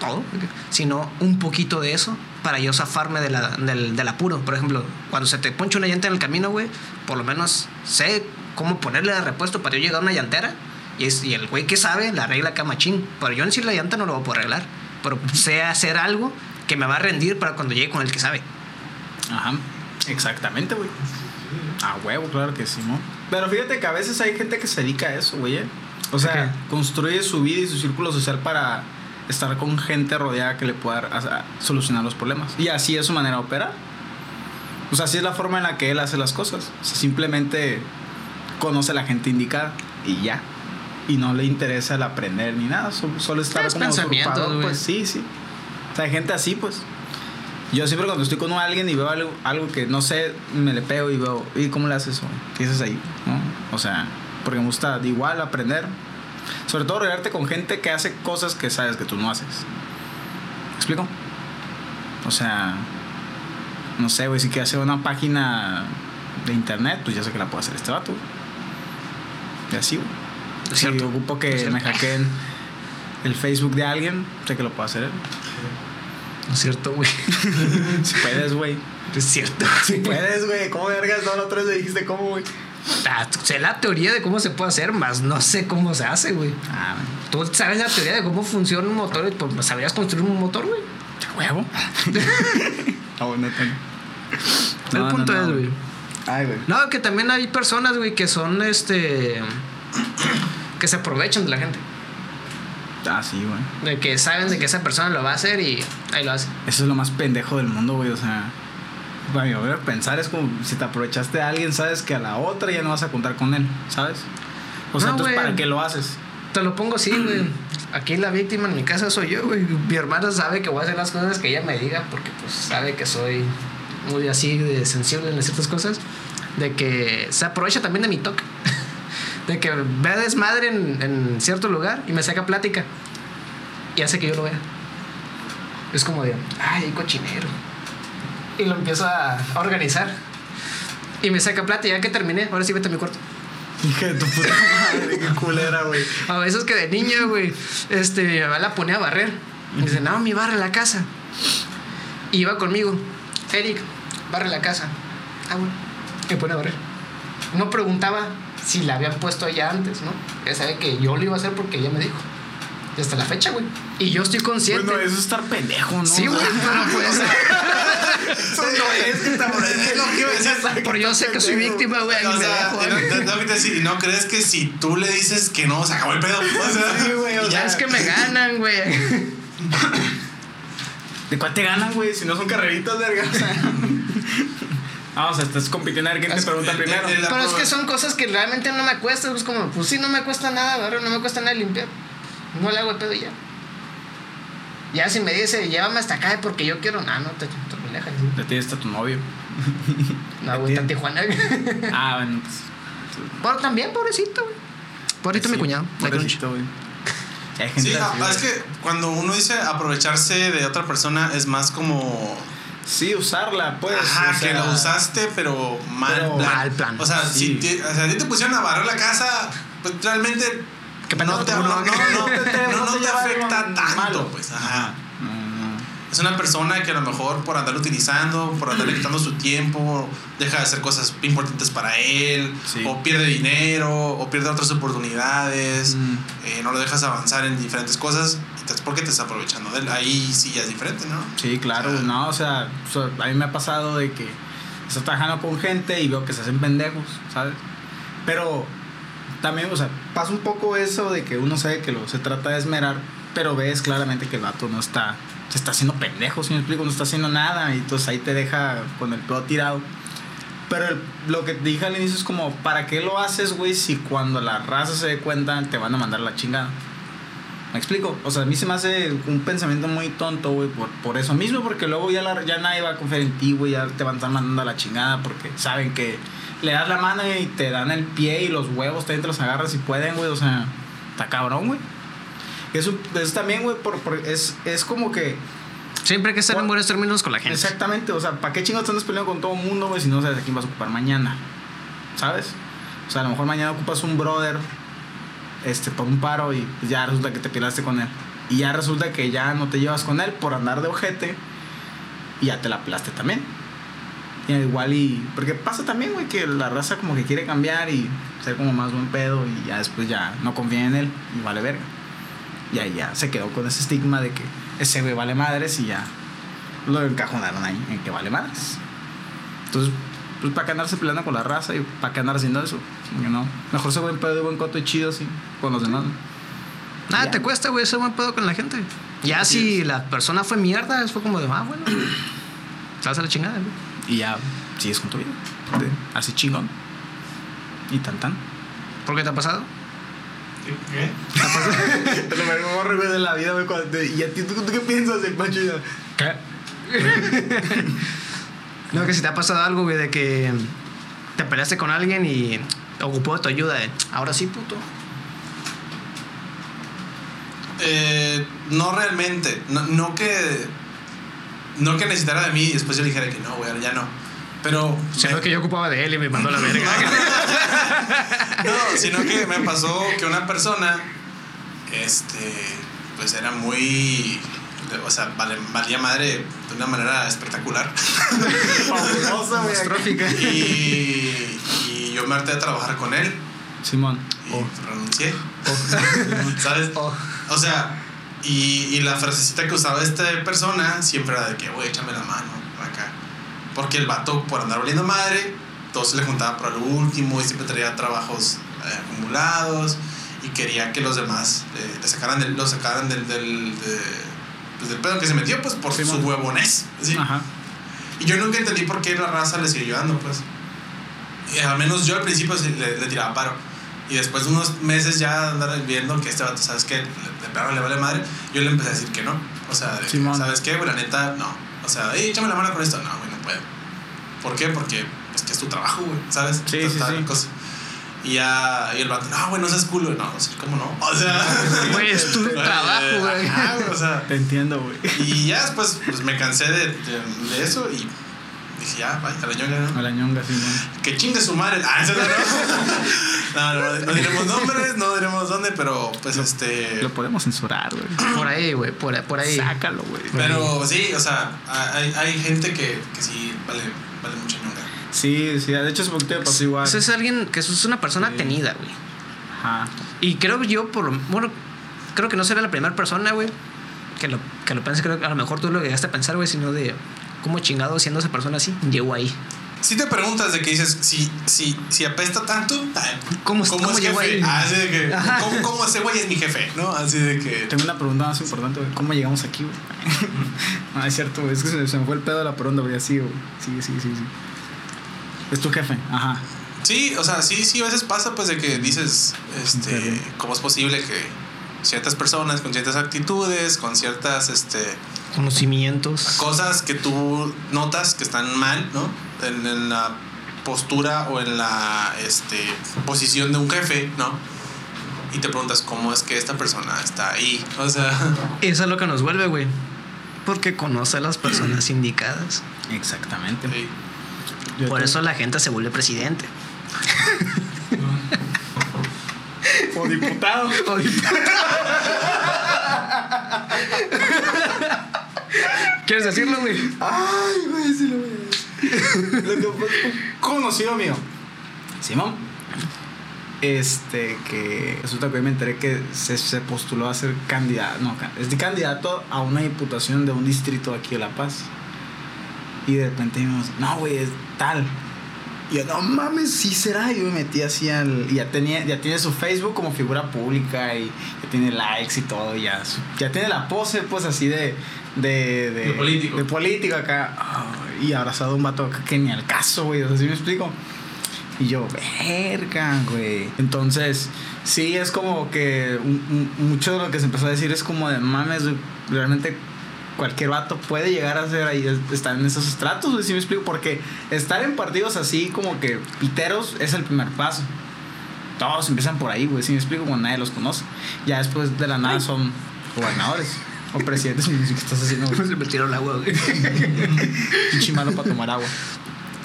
todo, sino un poquito de eso para yo zafarme de la- del, del apuro. Por ejemplo, cuando se te poncha una llanta en el camino, güey, por lo menos sé cómo ponerle de repuesto para yo llegar a una llantera. Y, es, y el güey que sabe la arregla acá machín. Pero yo en sí la llanta no lo voy a poder arreglar. Pero sé hacer algo que me va a rendir para cuando llegue con el que sabe. Ajá. Exactamente, güey. A huevo, claro que sí, ¿no? Pero fíjate que a veces hay gente que se dedica a eso, güey. ¿eh? O sea, qué? construye su vida y su círculo social para estar con gente rodeada que le pueda o sea, solucionar los problemas. Y así es su manera de operar. O sea, así es la forma en la que él hace las cosas. O sea, simplemente conoce a la gente indicada y ya. Y no le interesa el aprender ni nada. Solo, solo estar Es como usurpador. Pues sí, sí. O sea, hay gente así, pues. Yo siempre cuando estoy con alguien y veo algo, algo que no sé, me le pego y veo, ¿y cómo le haces eso? ¿Qué haces ahí? ¿No? O sea, porque me gusta de igual aprender. Sobre todo rodearte con gente que hace cosas que sabes que tú no haces. ¿Me explico? O sea, no sé, güey, si quiere hacer una página de internet, pues ya sé que la puede hacer este vato. Y así, güey. Si cierto. ocupo que me hackeen el Facebook de alguien, sé que lo puede hacer él. No es cierto, güey. Si puedes, güey. Es cierto. Si puedes, güey. ¿Cómo vergas? No, la otra vez me dijiste cómo, güey. Ah, sé la teoría de cómo se puede hacer, más no sé cómo se hace, güey. Ah, Tú sabes la teoría de cómo funciona un motor y pues sabrías construir un motor, güey. huevo. Ah, bueno, tengo. El punto es, güey. Ay, güey. No, que también hay personas, güey, que son este. que se aprovechan de la gente. Ah, sí, güey. De que saben de que esa persona lo va a hacer y ahí lo hace. Eso es lo más pendejo del mundo, güey. O sea, para mi manera pensar es como si te aprovechaste de alguien, sabes que a la otra ya no vas a contar con él, ¿sabes? O sea, No, entonces. ¿para qué lo haces? Te lo pongo así, güey. Aquí la víctima en mi casa soy yo, güey. Mi hermana sabe que voy a hacer las cosas que ella me diga porque pues sabe que soy muy así de sensible en ciertas cosas. De que se aprovecha también de mi toque. De que ve desmadre en, en cierto lugar y me saca plática. Y hace que yo lo vea. Es como de, ay, cochinero. Y lo empiezo a organizar. Y me saca plata y ya que terminé, ahora sí vete a mi cuarto. Hija de tu puta madre, qué culera, güey. A veces que de niño, güey, este, mi mamá la ponía a barrer. Y dice, no, mi barre la casa. Y iba conmigo, Eric, barre la casa. Ah, bueno, me pone a barrer. No preguntaba si la habían puesto ya antes, ¿no? Ya sabe que yo lo iba a hacer porque ella me dijo. Y hasta la fecha, güey. Y yo estoy consciente. Bueno, eso es estar pendejo, ¿no? Sí, güey, pero pues. Eso no es que te Es lo que iba a decir. Pero yo sé que soy víctima, güey. y O me sea, y no, crees que si tú le dices que no, se acabó el pedo. O sea, Sí, güey, Ya es que me ganan, güey. ¿De cuál te ganan, güey? Si no son carreritas, verga. O sea. Ah, o sea, estás compitiendo a ver quién te pregunta primero. Pero es que son cosas que realmente no me cuestan. Es como, pues sí, no me cuesta nada, ¿verdad? no me cuesta nada limpiar. No le hago el pedo y ya. Ya si me dice, llévame hasta acá porque yo quiero. No, no, te, te relajas. De ti está tu novio. No, güey, está en Tijuana. Ah, bueno, pues. Pero también, pobrecito, güey. Pobrecito mi cuñado. la pobrecito, güey. Sí, es que cuando uno dice aprovecharse de otra persona es más como Sí, usarla, pues. Ajá, o sea, que lo usaste, pero mal pero- plan. Mal plan. O sea, Sí. si te, o sea, a ti te pusieron a barrer la casa, pues realmente Qué no te, afecta tanto, pues. Ajá. Es una persona que a lo mejor por andar utilizando, por andarle quitando su tiempo, deja de hacer cosas importantes para él, Sí. o pierde dinero, o pierde otras oportunidades, Mm. eh, no lo dejas avanzar en diferentes cosas, entonces ¿por qué te estás aprovechando de él? Ahí sí ya es diferente, ¿no? Sí, claro, O sea, no, o sea, o sea, a mí me ha pasado de que estoy trabajando con gente y veo que se hacen pendejos, ¿sabes? Pero también, o sea, pasa un poco eso de que uno sabe que lo se trata de esmerar, pero ves claramente que el vato no está, se está haciendo pendejo, si me explico, no está haciendo nada y entonces ahí te deja con el pedo tirado. Pero el- lo que te dije al inicio es como, ¿para qué lo haces, güey, si cuando la raza se dé cuenta te van a mandar la chingada? ¿Me explico? O sea, a mí se me hace un pensamiento muy tonto, güey, por, por eso mismo, porque luego ya, la- ya nadie va a confiar en ti, güey, ya te van a estar mandando a la chingada, porque saben que le das la mano y te dan el pie y los huevos te los agarras si pueden, güey, o sea, está cabrón, güey. Eso, eso también, güey, por, por- es, es como que, Siempre hay que estar en buenos términos con la gente. exactamente, o sea, ¿para qué chingados te andas peleando con todo el mundo, güey, si no sabes a quién vas a ocupar mañana? ¿Sabes? O sea, a lo mejor mañana ocupas un brother este, por un paro y pues ya resulta que te peleaste con él. Y ya resulta que ya no te llevas con él por andar de ojete y ya te la pelaste también. Y igual y... Porque pasa también, güey, que la raza como que quiere cambiar y ser como más buen pedo y ya después ya no confía en él y vale verga. Y ahí ya se quedó con ese estigma de que ese güey vale madres y ya lo encajonaron ahí en que vale madres. Entonces, pues para qué andarse peleando con la raza y para qué andar haciendo eso. You know? Mejor ser buen pedo y buen coto y chido así con los demás. Nada Ya. te cuesta, güey, ser buen pedo con la gente. Ya Así si la persona fue mierda, fue como de, ah, bueno. Se hace la chingada, güey. Y ya. sigues con tu vida. De- así chingón. Y tan tan. ¿Por qué te ha pasado? ¿Qué? Lo mejor güey, de la vida, güey. cuando- ¿Y a ti tú, tú qué piensas, el Pancho? Ya? ¿Qué? no, que si te ha pasado algo, güey, de que te peleaste con alguien y ocupó tu ayuda. de, Ahora sí, puto. Eh, no realmente. No, no que. No que necesitara de mí y después yo dijera que no, güey, ahora ya no. Pero. Sino me- que yo ocupaba de él y me mandó la verga. No, sino que me pasó que una persona, este, pues era muy, o sea, vale- valía madre de una manera espectacular. Fabulosa. Y, y yo me harté de trabajar con él Simón. y renuncié. ¿Sabes? O sea, y, y la frasecita que usaba esta persona siempre era de que, güey, échame la mano acá. Porque el vato, por andar oliendo madre, todo se le juntaba para lo último y siempre traía trabajos eh, acumulados y quería que los demás eh, le sacaran del, lo sacaran del, del, de- pues, del pedo que se metió, pues por Sí, su man. huevonés. ¿sí? Ajá. Y yo nunca entendí por qué la raza le siguió ayudando, pues. Y al menos yo al principio sí le, le tiraba paro. Y después de unos meses ya andar viendo que este vato, ¿sabes qué? Le, de plano le vale madre, yo le empecé a decir que no. O sea, de Simón. ¿sabes qué? Güey, la neta, no. O sea, "Ey, échame la mano con esto. No, güey, no puedo. ¿Por qué? Porque es que es tu trabajo, güey, ¿sabes? Sí, sí, sí. cosa. Y ya, y el vato, no, güey, no seas culo. No, o sea, ¿cómo no? O sea, Güey, es tu trabajo, güey. Ajá, güey, o sea, Te entiendo, güey. y ya después pues, me cansé de, de, de eso y dije, ya, vaya, a la ñonga, ¿no? A la ñonga, Simón. Que chingue su madre. Ah, eso no, no. No, no, no diremos nombres, no diremos dónde, pero pues este. Lo podemos censurar, güey. Por ahí, güey, por, por ahí. Sácalo, güey. Pero sí, o sea, hay, hay gente que, que sí vale, vale mucha ñonga. Sí, sí. De hecho, me pasó igual. Eso es alguien que es una persona Sí. tenida, güey. Ajá. Y creo yo, por lo- bueno, creo que no será la primera persona, güey, que lo, que lo piense. Creo que a lo mejor tú lo llegaste a pensar, güey, sino de cómo chingado siendo esa persona así, llegó ahí. Si te preguntas de que dices, si, si, si apesta tanto, ay, ¿Cómo- cómo es llegó jefe? ahí? Ah, así de que, Ajá. ¿cómo, cómo ese güey es mi jefe? ¿No? Así de que. Tengo una pregunta más importante, güey. ¿Cómo llegamos aquí, güey? no, es cierto, güey. Es que se, se me fue el pedo de la pregunta, güey. Así, güey. Sí, sí, sí, sí. Es tu jefe. Ajá. Sí, o sea, sí, sí, a veces pasa pues de que dices, este, Ujú. ¿cómo es posible que ciertas personas con ciertas actitudes, con ciertas, este, Conocimientos. cosas que tú notas que están mal, ¿no? En, en la postura o en la, este, posición de un jefe, ¿no? Y te preguntas cómo es que esta persona está ahí, o sea, Eso es lo que nos vuelve, güey. Porque conoce a las personas indicadas. Exactamente. sí. Yo Por eso la gente se vuelve presidente. O diputado. ¿Quieres decirlo, güey? Ay, güey, sí lo voy a decir. Un conocido mío. Simón. Este, que resulta que hoy me enteré que se, se postuló a ser candidato, no, es de candidato a una diputación de un distrito aquí de La Paz. Y de repente vimos, no, güey, es tal. Y yo, no mames, sí será. Y yo me metí así al. Y ya, tenía, ya tiene su Facebook como figura pública y ya tiene likes y todo. y Ya, ya tiene la pose, pues así de. De, de, De político. De político acá. Y abrazado a un vato acá que ni al caso, güey. O sea, ¿sí me explico? Y yo, verga, güey. Entonces, sí, es como que un- un- mucho de lo que se empezó a decir es como de mames, güey, realmente cualquier vato puede llegar a ser ahí, es- estar en esos estratos, güey, ¿sí me explico? Porque estar en partidos así como que piteros es el primer paso. Todos empiezan por ahí, güey, ¿sí me explico? Cuando nadie los conoce. Ya después de la nada son gobernadores o presidentes, qué estás haciendo, güey. Se me el agua, güey. Para tomar agua.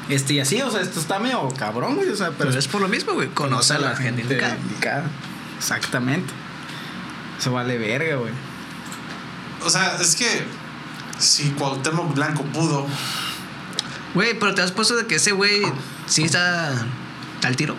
Este, y así, o sea, esto está medio cabrón, güey, o sea, pero Pero es por lo mismo, güey. Conoce a la gente indicada. Exactamente. Eso vale verga, güey. O sea, es que si Cuauhtémoc Blanco pudo, Güey, pero te has puesto de que ese güey sí está al tiro.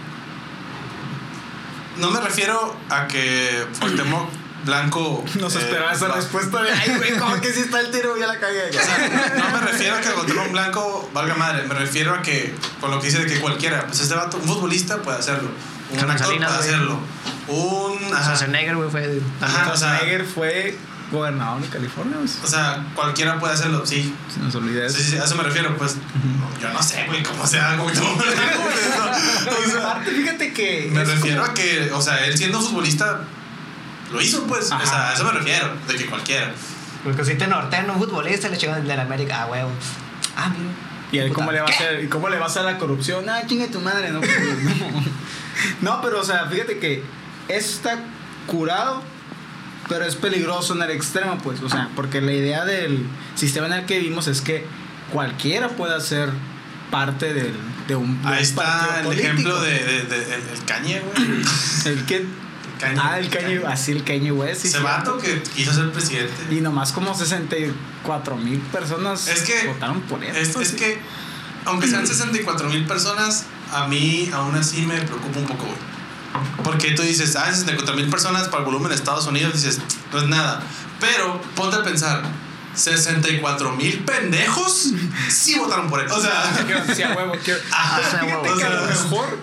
no me refiero a que Cuauhtémoc Blanco... No se eh, esperaba esa va- respuesta de, ay, güey, ¿cómo que si está el tiro? Ya la cagué. O sea, no me refiero a que Cuauhtémoc Blanco valga madre, me refiero a que, con lo que dice de que cualquiera, pues este vato, un futbolista puede hacerlo, un Carlos actor Salinas, puede güey. hacerlo, un... ajá. Schwarzenegger, güey, fue. Ajá, o sea, Schwarzenegger fue gobernador de California, pues. O sea, cualquiera puede hacerlo, sí. Se nos olvida eso. Sí, sí, a eso me refiero, pues. Yo no sé, güey, cómo sea, güey. no, o Y sea, aparte, fíjate que. me refiero como- a que, o sea, él siendo futbolista lo hizo, pues. Ajá. O sea, a eso me refiero, de que cualquiera. Porque si te nortean un futbolista, le llegan del América, ah, huevo. Ah, mira. ¿Y él Puta, cómo le va a hacer? ¿Y cómo le va a hacer la corrupción? Ah, chingue tu madre, no. pues, no. No, pero o sea, fíjate que está curado, pero es peligroso en el extremo, pues. O sea, porque la idea del sistema en el que vivimos es que cualquiera pueda ser parte del, de un, Ahí está el político. ejemplo de, de, de- el, el Cañe, güey. El que. Kanye. Ah, el Kanye, así el Kanye West. sí, Ese sí. vato que quiso ser presidente. Y nomás como 64 mil personas Es que- votaron por él. Es, es que, aunque sean 64 mil personas, a mí aún así me preocupa un poco, güey. Porque tú dices, ah, 64 mil personas para el volumen de Estados Unidos, dices, no es nada. Pero ponte a pensar, 64 mil pendejos sí votaron por él. O sea, Sí, a huevo, quiero- Ajá, Pero fíjate o que a lo mejor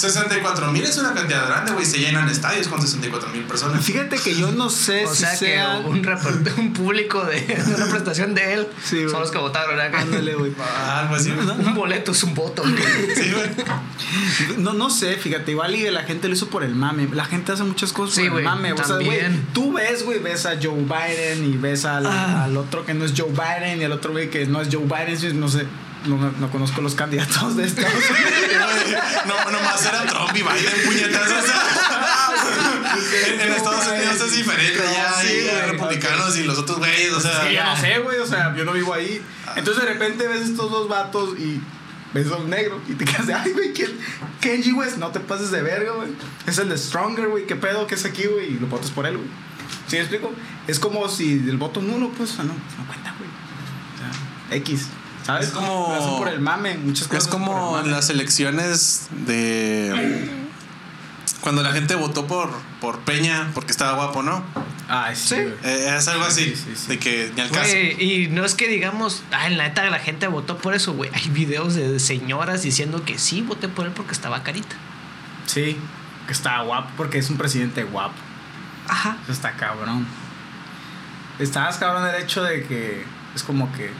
64 mil es una cantidad grande, güey. Se llenan estadios con 64 mil personas. Fíjate que yo no sé O si sea, sea. que un, público de, de una presentación de él Sí, son los que votaron acá. Ándale, güey. Ah, Algo así. Un boleto es un voto. güey. Sí, güey. No, no sé, fíjate, igual y la gente lo hizo por el mame. La gente hace muchas cosas Sí, por el mame. O sea, güey, también. tú ves, güey, ves a Joe Biden y ves al, Ah. al otro que no es Joe Biden y al otro güey que no es Joe Biden. No sé, no, no conozco los candidatos de Estados Unidos. No, nomás era Trump y Biden, puñetas. O sea, en, en Estados Unidos es diferente. Ya Sí, hay güey. republicanos y los otros güeyes. O sea, Sí, yo no sé, güey, o sea, yo no vivo ahí. Entonces de repente ves estos dos vatos y ves a un negro y te quedas de, ay, güey, ¿quién? Kenji West, no te pases de verga, güey. Es el de Stronger, güey, ¿qué pedo que es aquí, güey? Y lo votas por él, güey. ¿Sí me explico? Es como si el voto nulo, pues, o sea, no, no cuenta, güey. O sea, X, Es como- Lo hacen por el mame, muchas cosas. es como en las elecciones de. Cuando la gente votó por, por Peña porque estaba guapo, ¿no? Ay, sí. Eh, es algo así. Sí, sí, sí. De que ni al caso. Güey, y no es que digamos, ah, en la neta la gente votó por eso, güey. Hay videos de señoras diciendo que sí voté por él porque estaba carita. Sí, que está guapo, porque es un presidente guapo. Ajá. Eso está cabrón. Estabas cabrón el hecho de que es como que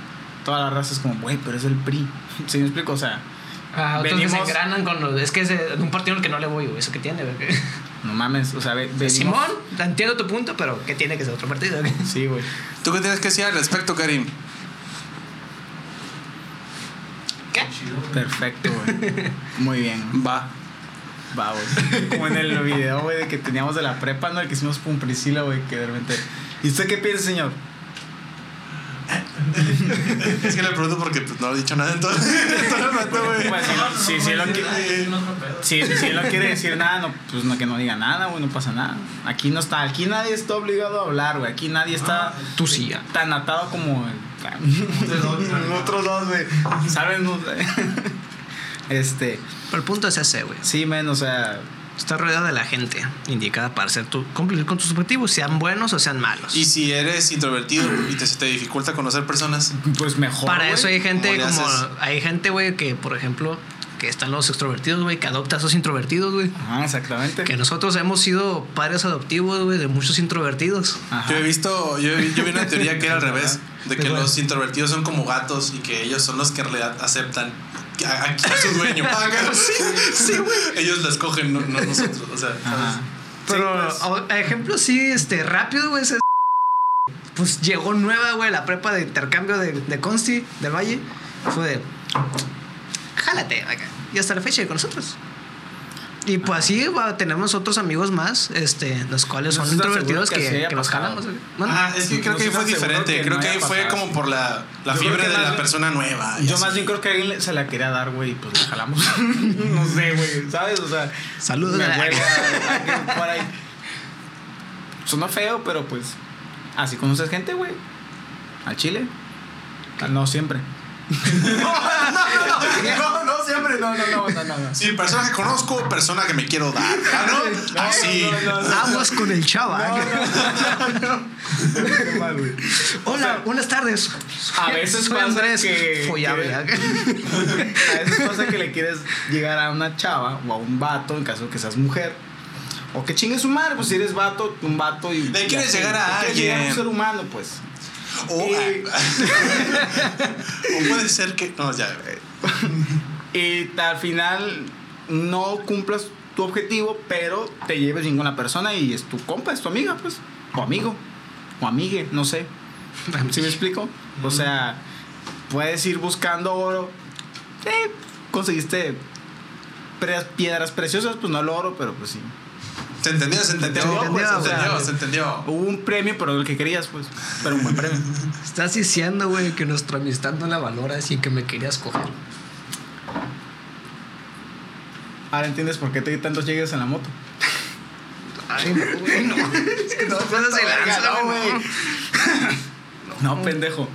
toda la raza es como, güey, pero es el PRI. ¿Sí me explico? O sea, Ah, Venimos- se engranan con los. Es que es de un partido al que no le voy, güey. Eso que tiene, güey. no mames, o sea, ve- venimos- Simón, entiendo tu punto, pero ¿qué tiene que ser otro partido? güey? Sí, güey. ¿Tú qué tienes que decir al respecto, Karim? ¿Qué? Perfecto, güey. Muy bien. Va. Va, güey. Como en el video, güey, de que teníamos de la prepa, ¿no? El que hicimos con Priscila, güey, que de repente. ¿Y usted qué piensa, señor? Es que le pregunto porque pues, no he dicho nada en en güey. Pues si, no- si, si, él no quiere, si, si él no quiere decir nada, no, pues no, que no diga nada, güey, no pasa nada. Aquí no está, aquí nadie está obligado a hablar, güey. Aquí nadie está Tú sí, tan atado como el, otros dos, güey. ¿Saben? Este, Pero el punto es ese, güey. sí, men, o sea, Está rodeado de la gente indicada para hacer tu, cumplir con tus objetivos, sean buenos o sean malos. Y si eres introvertido y te, se te dificulta conocer personas, pues mejor. Para eso hay gente ¿Cómo le como. Hay gente, güey, que, por ejemplo, que están los extrovertidos, güey, que adopta a esos introvertidos, güey. Ajá, exactamente. Que nosotros hemos sido padres adoptivos, güey, de muchos introvertidos. Ajá. yo he visto, yo, yo vi una teoría que era al revés, de que los introvertidos son como gatos y que ellos son los que en realidad aceptan a, a- a su dueño. Sí, sí, güey. Ellos la escogen, no, no nosotros. O sea. ¿sabes? Pero, Sí, pues. a- ejemplo, sí, este, rápido, güey. ese- Pues llegó nueva, güey, la prepa de intercambio de, de Consti, del Valle. Fue de. Jálate, acá. Y hasta la fecha con nosotros. Y pues así va, tenemos otros amigos más, este, los cuales No son introvertidos que que, que nos güey. Bueno, Ah, es que creo No que ahí fue diferente. que creo no que ahí fue pasado. como por la, la fiebre de la persona nueva. Yo así. más bien creo que alguien se la quería dar, güey, y pues la jalamos. no sé, güey, ¿sabes? O sea, Saludos me por ahí. Suena feo, pero pues así conoces gente, güey. Al chile. Ah, No siempre. no, no siempre, no, no, no, no, no. Sí, persona que conozco, persona que me quiero dar. Ah, ¿no? Así. no, no, no. Aguas con el chava. Güey. Hola, buenas tardes. A veces Soy pasa Andrés. que- Follable, que- acá. A veces pasa que le quieres llegar a una chava o a un vato, en caso de que seas mujer. O que chingue su madre, pues si eres vato, un vato y. Le quieres así. llegar a Le quieres llegar a un alguien. ser humano, pues. O, Y- o puede ser que. No, ya. Y al final no cumplas tu objetivo, pero te lleves ninguna persona y es tu compa, es tu amiga, pues. O amigo. O amigue, no sé. ¿Sí me explico? O sea, puedes ir buscando oro. Eh, conseguiste piedras preciosas, pues no el oro, pero pues sí. Se entendió, se entendió. Se entendió, pues, se o sea, entendió, se entendió. Hubo un premio, pero el que querías, pues. Pero un buen premio. Estás diciendo, güey, que nuestra amistad no la valoras y que me querías coger. Ahora entiendes por qué te di tantos llegues en la moto. Ay, no, güey, no. Es que no puedes de lanza, no, güey. güey. No, pendejo.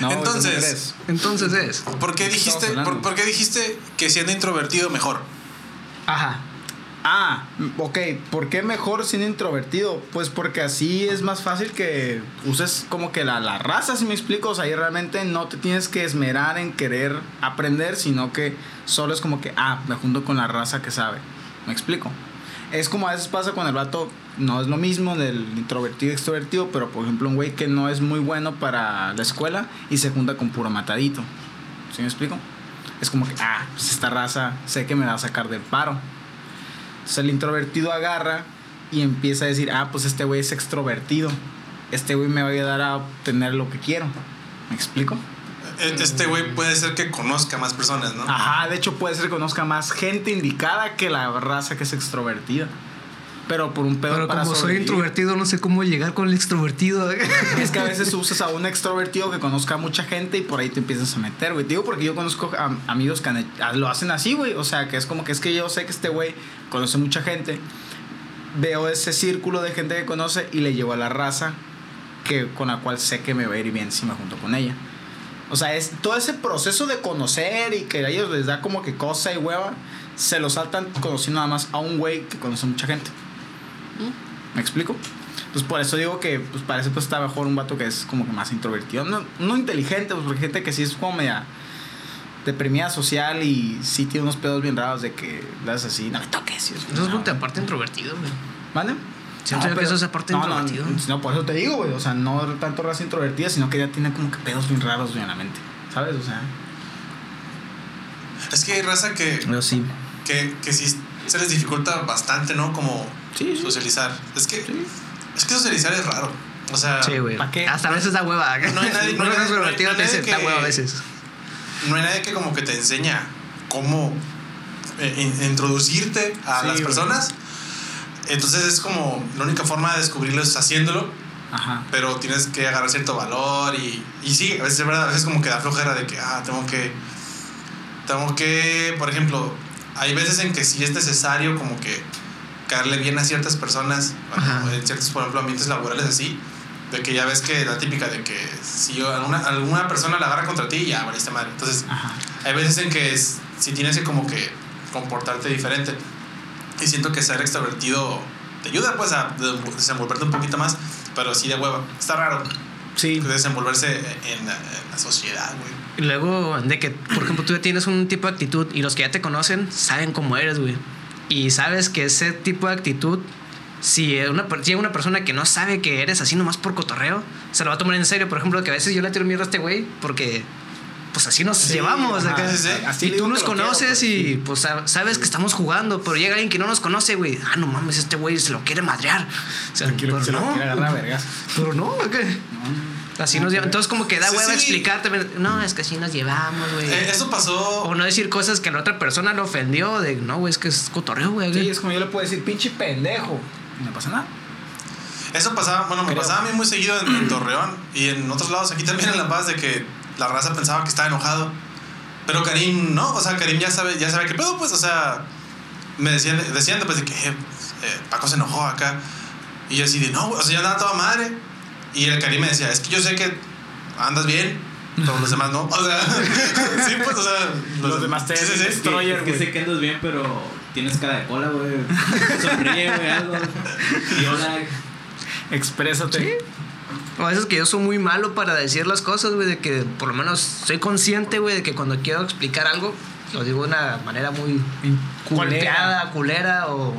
No, Entonces. Entonces es. ¿Por qué dijiste, por qué dijiste que siendo introvertido mejor? Ajá. Ah, ok. ¿Por qué mejor siendo introvertido? Pues porque así es más fácil que uses como que la, la raza, si me explico. O sea, ahí realmente no te tienes que esmerar en querer aprender, sino que solo es como que, ah, me junto con la raza que sabe. ¿Me explico? Es como a veces pasa con el vato, no es lo mismo del introvertido extrovertido, pero por ejemplo un güey que no es muy bueno para la escuela y se junta con puro matadito. ¿Sí me explico? Es como que, ah, pues esta raza sé que me va a sacar del paro. Entonces el introvertido agarra y empieza a decir, ah, pues este güey es extrovertido. Este güey me va a ayudar a obtener lo que quiero. ¿Me explico? Este güey puede ser que conozca más personas, ¿no? Ajá, de hecho puede ser que conozca más gente indicada que la raza que es extrovertida. Pero por un pedo Pero para como soy introvertido, no sé cómo llegar con el extrovertido. Es que a veces usas a un extrovertido que conozca a mucha gente y por ahí te empiezas a meter, güey. Digo porque yo conozco a- amigos que a- lo hacen así, güey. O sea, que es como que es que yo sé que este güey conoce mucha gente. Veo ese círculo de gente que conoce y le llevo a la raza que, con la cual sé que me va a ir bien si me junto con ella. O sea, es todo ese proceso de conocer y que a ellos les da como que cosa y hueva, se lo saltan conociendo nada más a un güey que conoce mucha gente. ¿Me explico? Entonces por eso digo que pues parece pues está mejor un vato que es como que más introvertido. No, no inteligente, pues porque hay gente que sí es como media deprimida social y sí tiene unos pedos bien raros de que le haces así, no me toques. y es como, Eso es no. aparte introvertido, güey. ¿Mande? Siento yo que eso es aparte no, introvertido. No, no, por eso te digo, güey. O sea, no tanto raza introvertida, sino que ya tiene como que pedos bien raros güey, en la mente. ¿Sabes? O sea. Es que hay raza que, Yo sí. que, que sí se les dificulta bastante, ¿no? Como Sí, sí. socializar. Es que, es que socializar es raro. O sea, Sí, güey. Hasta a veces da hueva. No hay nadie- no hay no te da que- hueva a veces. no hay nadie que como que te enseña cómo eh, in- introducirte a Sí, las güey. personas. Entonces es como la única forma de descubrirlo es haciéndolo, Ajá. pero tienes que agarrar cierto valor y, y sí, a veces es verdad, a veces como que da flojera de que, ah, tengo que, tengo que, por ejemplo, hay veces en que sí es necesario como que caerle bien a ciertas personas, bueno, en ciertos, por ejemplo, ambientes laborales así, de que ya ves que la típica de que si alguna, alguna persona la agarra contra ti, ya valiste madre. Entonces, Ajá. hay veces en que es, si tienes que como que comportarte diferente. Y siento que ser extrovertido te ayuda pues a de- desenvolverte un poquito más, pero sí de hueva. Está raro Sí. desenvolverse en la, en la sociedad, güey. Y luego, de que, por ejemplo, tú ya tienes un tipo de actitud y los que ya te conocen saben cómo eres, güey. Y sabes que ese tipo de actitud, si una, per- llega una persona que no sabe que eres así nomás por cotorreo, se lo va a tomar en serio. Por ejemplo, que a veces yo le tiro mierda a este güey porque, pues así nos Sí, llevamos. ajá, que- sí, sí. Así y tú nos lo quiero, conoces pues, y sí. pues sab- sabes que estamos jugando, pero llega alguien que no nos conoce, güey. Ah, no mames, este güey se lo quiere madrear. O sea, pero se lo no, agarrar a vergas. pero no, ¿qué? Así nos lleva. Entonces, como que da Sí, hueva sí. explicarte. No, es que así nos llevamos, güey. Eh, eso pasó. O no decir cosas que a la otra persona le ofendió. De no, güey, es que es cotorreo, güey. Sí, es como yo le puedo decir, pinche pendejo. Y no pasa nada. Eso pasaba, bueno, me Creo. pasaba a mí muy seguido en, en Torreón y en otros lados, aquí también en La Paz, de que la raza pensaba que estaba enojado. Pero Karim no, o sea, Karim ya sabe, ya sabe qué pedo, pues, o sea, me decían, decían después de que eh, eh, Paco se enojó acá. Y yo así de, no, güey", o sea, yo andaba toda madre. Y el Karim me decía, es que yo sé que andas bien, todos los demás no. O sea, sí, pues, o sea, Los demás te sí, sí, sí. destroyer, Es que sé que andas bien, pero tienes cara de cola, güey. Sonríe, güey, algo. Y hola. Exprésate. O a veces que yo soy muy malo para decir las cosas, güey. De que por lo menos soy consciente, güey, de que cuando quiero explicar algo, lo digo de una manera muy Culera. golpeada, culera o,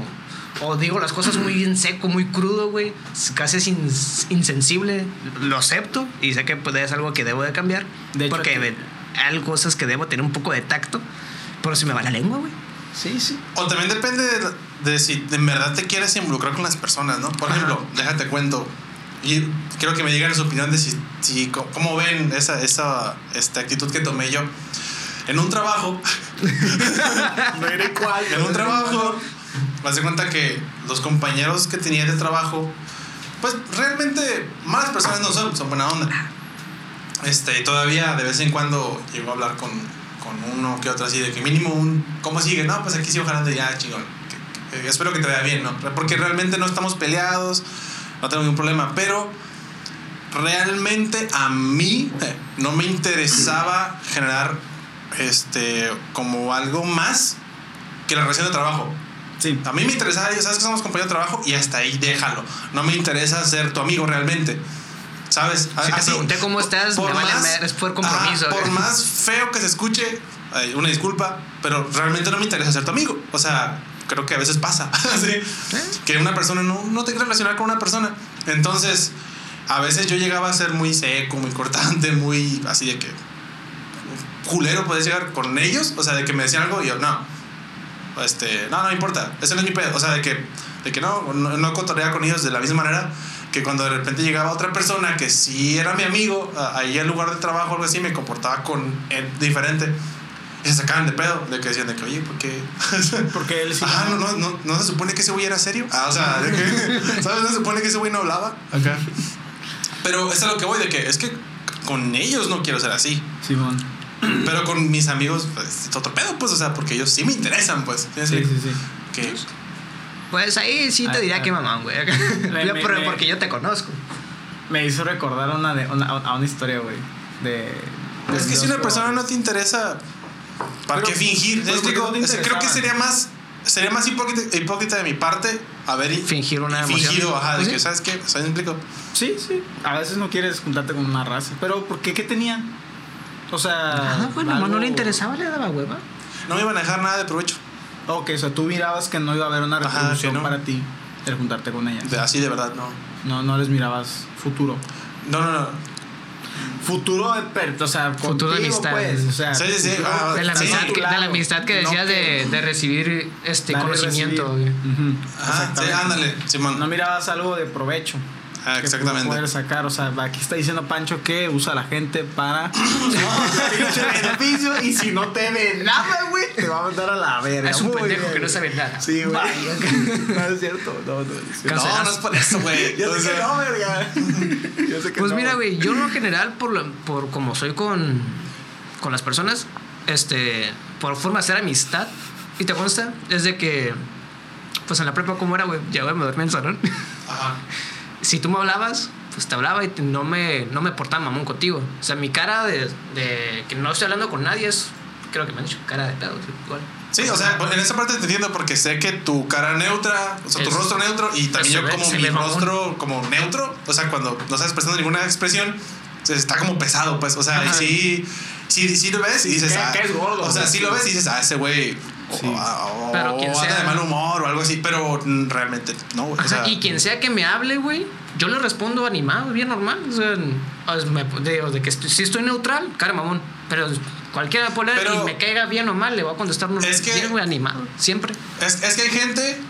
o digo las cosas muy en seco, muy crudo, güey, casi es in- insensible, lo acepto y sé que pues, es algo que debo de cambiar, De hecho, porque ve- hay cosas que debo tener un poco de tacto, pero se me va la lengua, güey. Sí, sí. O también depende de, de si en verdad te quieres involucrar con las personas, ¿no? Por Ajá. ejemplo, déjate cuento. Y quiero que me digan su opinión de si, si cómo ven esa, esa esta actitud que tomé yo. En un trabajo, No cuál. en un trabajo, me hace cuenta que los compañeros que tenía de trabajo, pues realmente malas personas no son, son buena onda. Este, todavía de vez en cuando llego a hablar con, con uno que otro así, de que mínimo un, ¿cómo sigue? No, pues aquí sigo jalando ya, chingón. Que- espero que te vaya bien, ¿no? Porque realmente no estamos peleados, no tengo ningún problema, pero realmente a mí no me interesaba generar este como algo más que la relación de trabajo. Sí. A mí me interesaba, sabes que somos compañeros de trabajo y hasta ahí déjalo. No me interesa ser tu amigo realmente. ¿Sabes? Si te Así, pregunté cómo estás, me vale mer- es por compromiso, ajá, por más feo que se escuche, una disculpa, pero realmente no me interesa ser tu amigo. O sea, creo que a veces pasa. ¿sí? Que una persona no, no te quiere relacionar con una persona. Entonces, a veces yo llegaba a ser muy seco, muy cortante, muy así de que culero puedes llegar con ellos, o sea, de que me decían algo y yo, no, este, no, no me importa, ese no es mi pedo, o sea, de que, de que no, no, no cotorreaba con ellos de la misma manera que cuando de repente llegaba otra persona que sí era mi amigo, ahí al lugar de trabajo o algo así, me comportaba con él diferente. Y se sacaban de pedo, de que decían de que, oye, ¿por qué? Porque él sí. Ah, no, no, no, no se supone que ese güey era serio. Ah, o sea, de que, ¿sabes? No se supone que ese güey no hablaba. Acá. Pero eso es a lo que voy, de que es que con ellos no quiero ser así. Simón. Pero con mis amigos, pues, es otro pedo, pues, o sea, porque ellos sí me interesan, pues. ¿Sí Sí, sí, sí. Que, Pues ahí sí te Ah, diría ah. que mamán, güey. Yo, me- porque yo te conozco. Me hizo recordar una de, una, a una historia, güey. De. de es que si una persona no te interesa, ¿para Pero- qué fingir? ¿Sí me pero ¿por qué explico? no creo que sería más, sería más hipócrita, hipócrita de mi parte haber i- Fingir una emoción. fingido, ajá, de Pues que, sí. ¿sabes qué? ¿Sabes? ¿Me explico? Sí, sí. A veces no quieres juntarte con una raza. Pero ¿por qué? ¿Qué tenían? O sea. Ah, bueno, nomás no algo- le interesaba, le daba hueva. No me iban a dejar nada de provecho. Ok, o sea, tú mirabas que no iba a haber una retribución que no. para ti el juntarte con ellas. Así de verdad, no. No, no les mirabas futuro. No, no, no. Futuro o sea, Futuro de amistad. pues, o sea, Sí, sí, sí, futuro ah, De la, amistad, que, de la amistad que no decías de, de recibir este conocimiento. recibir. Ajá, sí, ándale, Simón. No mirabas algo de provecho. Ah, que exactamente. poder sacar, o sea, aquí está diciendo Pancho que usa a la gente para beneficio y si no te ve nada, güey, te va a mandar a la verga. Es un Muy pendejo bien, que no sabe nada. Sí, güey. No es cierto. No, no es cierto. No, no es por eso, güey. Yo sé que no, verga. Yo sé que Pues no. mira, güey, yo en lo general, por, lo- por como soy con, con las personas, este, por forma de hacer amistad, y te consta, es de que, pues en la prepa, ¿cómo era, güey? Ya, güey, me dormí en el salón. Ajá. Si tú me hablabas, pues te hablaba y te- no, me, no me portaba mamón contigo. O sea, mi cara de, de que no estoy hablando con nadie es, creo que me han dicho, cara de pedo, igual. Sí, o sea, en esa parte te entiendo porque sé que tu cara neutra, o sea, tu rostro neutro y también yo ve- como mi mamón. rostro como neutro, o sea, cuando no estás prestando ninguna expresión, está como pesado, pues, o sea, y sí, sí, sí lo ves y dices, que- ah, que es gordo, o sea, sí lo ves y dices, ah, ese güey, Sí. o, Pero quien o anda sea- de mal humor o algo así, pero realmente no, güey, o sea, Ajá, y quien sea que me hable, güey, yo le respondo animado, bien normal. O sea, o de, o de que estoy- si estoy neutral, cara mamón. Pero cualquiera puede leer Pero- y me caiga bien o mal, le voy a contestar normal. Es que- bien, güey, animado, siempre. Es, es que hay gente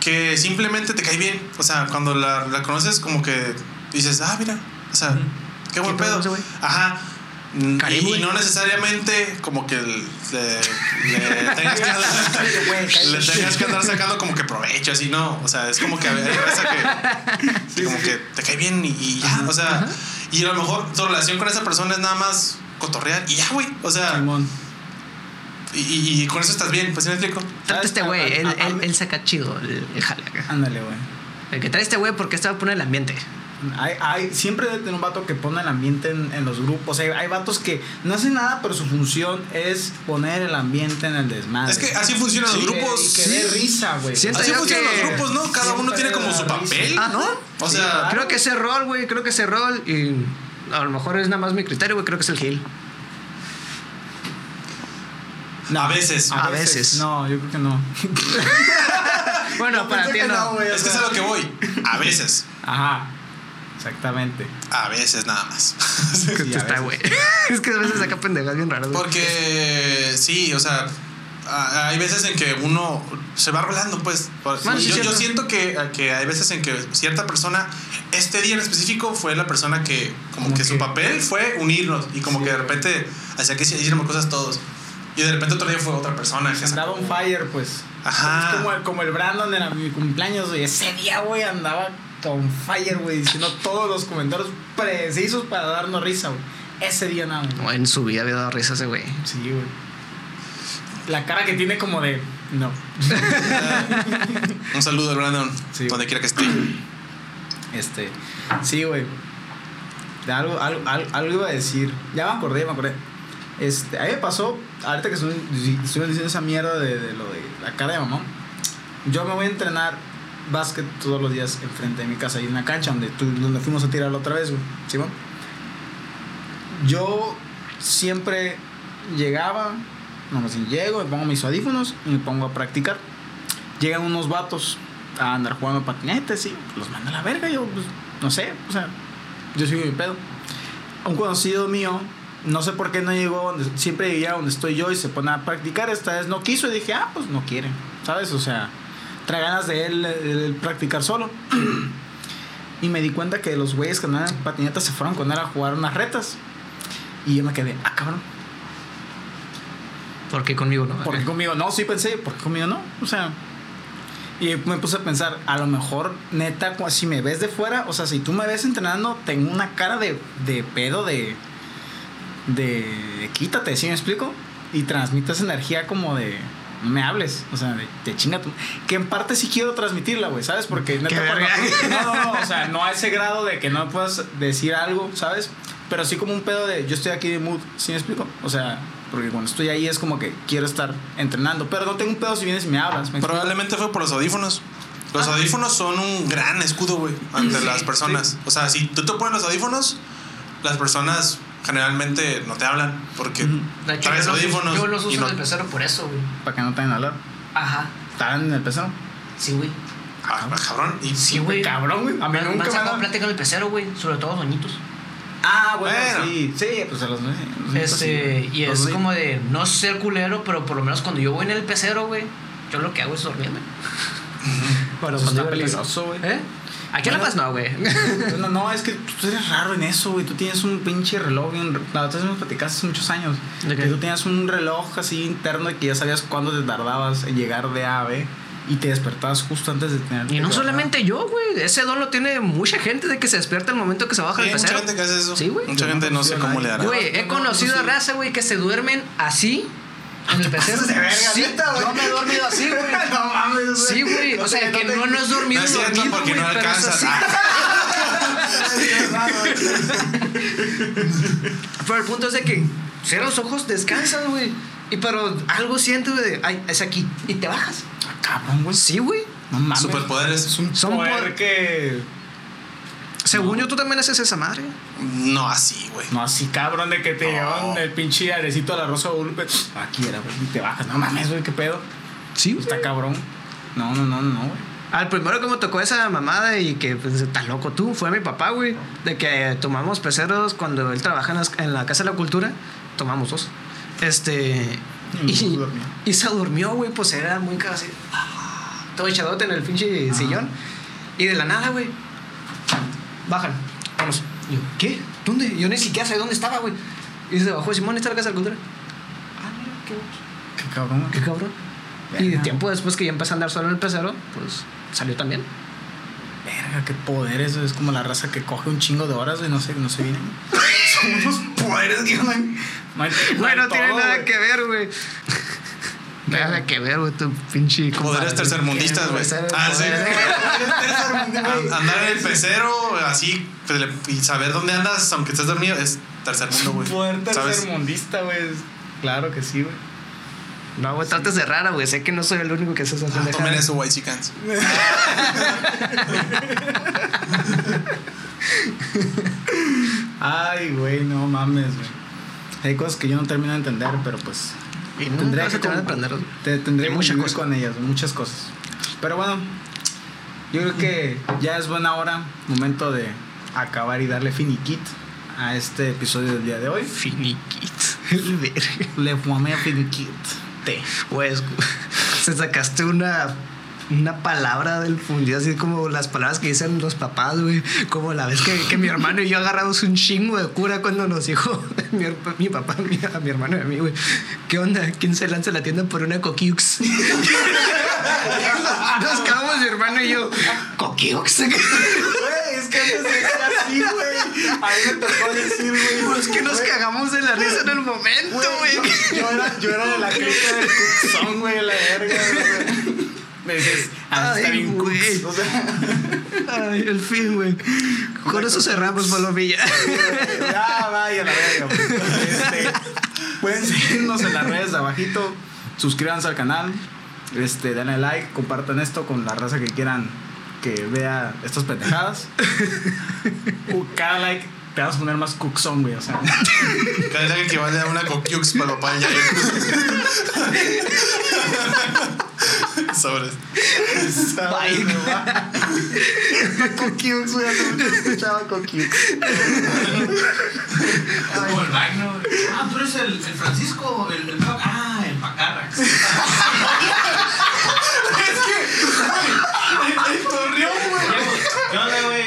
que simplemente te cae bien. O sea, cuando la, la conoces, como que dices, ah, mira, o sea, qué buen ¿Qué pedo güey? Ajá. Mm, Caribe, Y, no necesariamente como que le, le tengas que le tengas que andar sacando como que provecho, así, no. O sea, es como que hay raza que, que como que te cae bien y, y ya. O sea, y a lo mejor tu relación con esa persona es nada más cotorrear y ya, güey. O sea, Simón. y, y- y con eso estás bien, pues ¿sí me explico. Trata este a- güey, a- él, a- él, a- él saca chido el, el jale. Ándale, güey. El que trae este güey porque este va a poner el ambiente. Hay, hay, siempre debe tener un vato que pone el ambiente en, en los grupos. Hay, hay vatos que no hacen nada, pero su función es poner el ambiente en el desmadre. Es que así funcionan los Sí, que- grupos. Y que dé risa, güey. Así funcionan que- los grupos, ¿no? Cada uno tiene como su risa. papel, Ah, ¿no? O Sí, sea, claro. Creo que ese rol, güey, creo que ese rol, y a lo mejor es nada más mi criterio, güey, creo que es el Gil. a veces. A veces. No, yo creo que no. Bueno, para ti no. güey, o Es que es a lo que voy. A veces. Ajá. Exactamente. A veces nada más. Que Sí, está, güey. Es que a veces saca pendejas bien raras, güey. Porque sí, o sea, hay veces en que uno se va rolando, pues. Yo, siento que, que hay veces en que cierta persona, este día en específico, fue la persona que, como, Como que, su papel fue unirnos y como Sí. que de repente hacía que hiciéramos cosas todos. Y de repente otro día fue otra persona. que Andaba on fire, pues. Ajá. Es como, el- como el Brandon en mi cumpleaños, güey. Ese día, güey, andaba on fire, güey, diciendo todos los comentarios precisos para darnos risa, güey. Ese día nada. No, en su vida había dado risa ese güey. Sí, güey. La cara que tiene como de. No. Un saludo, Brandon, Sí. donde quiera que esté. Este. Sí, güey. Algo, algo, algo, algo iba a decir. Ya me acordé, me acordé. Este, a mí me pasó, ahorita que estuvieron estuvieron diciendo esa mierda de, de lo de la cara de mamá. Yo me voy a entrenar básquet todos los días enfrente de mi casa, ahí en la cancha donde, tú, donde fuimos a tirar la otra vez, güey. ¿Sí, va? Yo siempre llegaba, no más llego, me pongo mis audífonos y me pongo a practicar. Llegan unos vatos a andar jugando patinetes y los manda a la verga. Yo, pues, no sé, o sea, yo sigo mi pedo. Un conocido mío, no sé por qué no llegó, donde, siempre llega donde estoy yo y se pone a practicar. Esta vez no quiso y dije, ah, pues no quiere, ¿sabes? O sea, trae ganas de él, él practicar solo. y me di cuenta que los güeyes que andaban en patinetas se fueron con él a jugar unas retas. Y yo me quedé, ah, cabrón. ¿Por qué conmigo no? ¿Por qué conmigo no? Sí pensé, ¿por qué conmigo no? O sea, y me puse a pensar, a lo mejor, neta, si me ves de fuera, o sea, si tú me ves entrenando, tengo una cara de, de pedo, de, de, de quítate, ¿sí me explico? Y transmites energía como de, no me hables, o sea, de, de chinga tú. Que en parte sí quiero transmitirla, güey, ¿sabes? Porque neta, cuando- no, no, no, o sea, no a ese grado de que no puedas decir algo, ¿sabes? Pero sí como un pedo de, yo estoy aquí de mood, ¿sí me explico? O sea, porque cuando estoy ahí es como que quiero estar entrenando, pero no tengo un pedo si vienes y me hablas. Probablemente fue por los audífonos. Los Ah. audífonos son un gran escudo, güey, ante las personas. O sea, si tú te pones los audífonos, las personas generalmente no te hablan porque Ujú. De hecho, traes yo los, audífonos. yo los y uso no- en el pecero por eso, güey. Para que no te a hablar. Ajá. ¿Estaban en el pezón? Sí, güey. Ah, cabrón. Y Sí, güey. Cabrón, güey. A mí nunca han me sacado han- plática en el pecero, güey. Sobre todo doñitos. Ah, bueno, Bueno. sí. Sí, pues a los los- Este, y los- es como de no ser culero, pero por lo menos cuando yo voy en el pecero, güey, yo lo que hago es dormirme. Bueno, Eso cuando está peligroso, güey. ¿Eh? Aquí en La. Paz no, güey. No, no, es que tú eres raro en eso, güey. Tú tienes un pinche reloj bien. La otra vez me platicaste hace muchos años. ¿De qué? Que tú tenías un reloj así interno y que ya sabías cuándo te tardabas en llegar de A a B y te despertabas justo antes de tener. Y no solamente yo, güey. Ese don lo tiene mucha gente de que se despierta el momento que se baja Sí, el hay mucha gente que hace eso. Sí, güey. Mucha no gente no sé cómo le hará. Güey, he No, no, conocido no, a raza, güey, que se duermen así en el de verga, sí, neta, güey. yo me he dormido así, güey. no mames, güey. Sí, güey. O sea, que no, no es dormido, No es cierto dormido, porque güey, no pero es alcanzas. así. Pero el punto es de que cierras los ojos, descansas, güey. Y pero algo sientes, güey, de, ay, es aquí. Y te bajas. Cabrón, güey. Sí, güey. No mames. Superpoderes. Son Son poder poder- que. Según yo, tú también haces esa madre. No así, güey. No, así cabrón de que te No. llevan el pinche arecito a la rosa de Guadalupe. Aquí era, güey. Y te bajas. No mames, güey, qué pedo. Sí, Está cabrón. No, no, no, no, güey. Al primero que me tocó esa mamada y que pues tan loco tú fue mi papá, güey. De que tomamos peceros cuando él trabaja en, las- en la Casa de la Cultura. Tomamos dos. Este. Y Y, se durmió. y se durmió, güey. Pues era muy cagado así. Todo echadote en el pinche sillón. Y de la nada, güey. Bajan. Vamos. Y yo, ¿qué? ¿Dónde? Yo ni siquiera sé dónde estaba, güey. Y se bajó Simón, ¿está la Casa de la Cultura? Ah, mira, qué. Qué cabrón. Qué cabrón. Y de tiempo después que ya empecé a andar solo en el pecero, pues salió también. Verga, qué poder eso. Es como la raza que coge un chingo de horas y no sé, no se viene. Son unos poderes que no hay. No, hay, Güey, no hay tiene todo, nada que ver, güey. Nada que ver, güey, tu pinche. Poderes tercermundistas, güey. Ah, sí. Andar en el pecero, así, pues, y saber dónde andas, aunque estés dormido, es tercer mundo, güey. Poder tercermundista, güey. Claro que sí, güey. No, güey, trates de rara, güey. Sé que no soy el único que hace esa Ah, tomen eso, white chickens. Ay, güey, no mames, güey. Hay cosas que yo no termino de entender, pero pues. Y que te- que muchas cosas. con ellas, muchas cosas. Pero bueno, yo creo que ya es buena hora, momento de acabar y darle finiquit a este episodio del día de hoy. Finiquit. Le fumé a finiquit. Te. Pues, se sacaste una una palabra del fundido, así como las palabras que dicen los papás, güey. Como la vez que, que mi hermano y yo agarramos un chingo de cura cuando nos dijo mi, mi papá mi- a mi hermano y a mí, güey. ¿Qué onda? ¿Quién se lanza a la tienda por una coquiux? nos quedamos mi hermano y yo, ¿coquiux? Güey, es que antes decía así, güey. A mí me tocó decir, güey. Pues que nos cagamos de la risa en el momento, Güey, güey. yo, yo era, yo era de la clica del cuxón, güey, la verga, güey. Me dices, ah, está Ay, bien güey. cux. O sea, Ay, el fin, güey. Con eso cerramos, Palomilla. ya vaya la verga. güey. Este, pueden seguirnos en las redes de abajito. Suscríbanse al canal. Este, denle like, compartan esto con la raza que quieran que vea estas pendejadas. Uh, Cada like te vas a poner más cuxón, güey. O sea, Cada vez que equivale a una coquiux palopaya. Sobres. Sobres. Coquiux, güey. Hace escuchaba Coquiux. Como el Magno. Ah, tú eres el, el Francisco. El, el, ah, el Macarrax. es que. El, el Torreón, güey. ¿Qué onda, güey?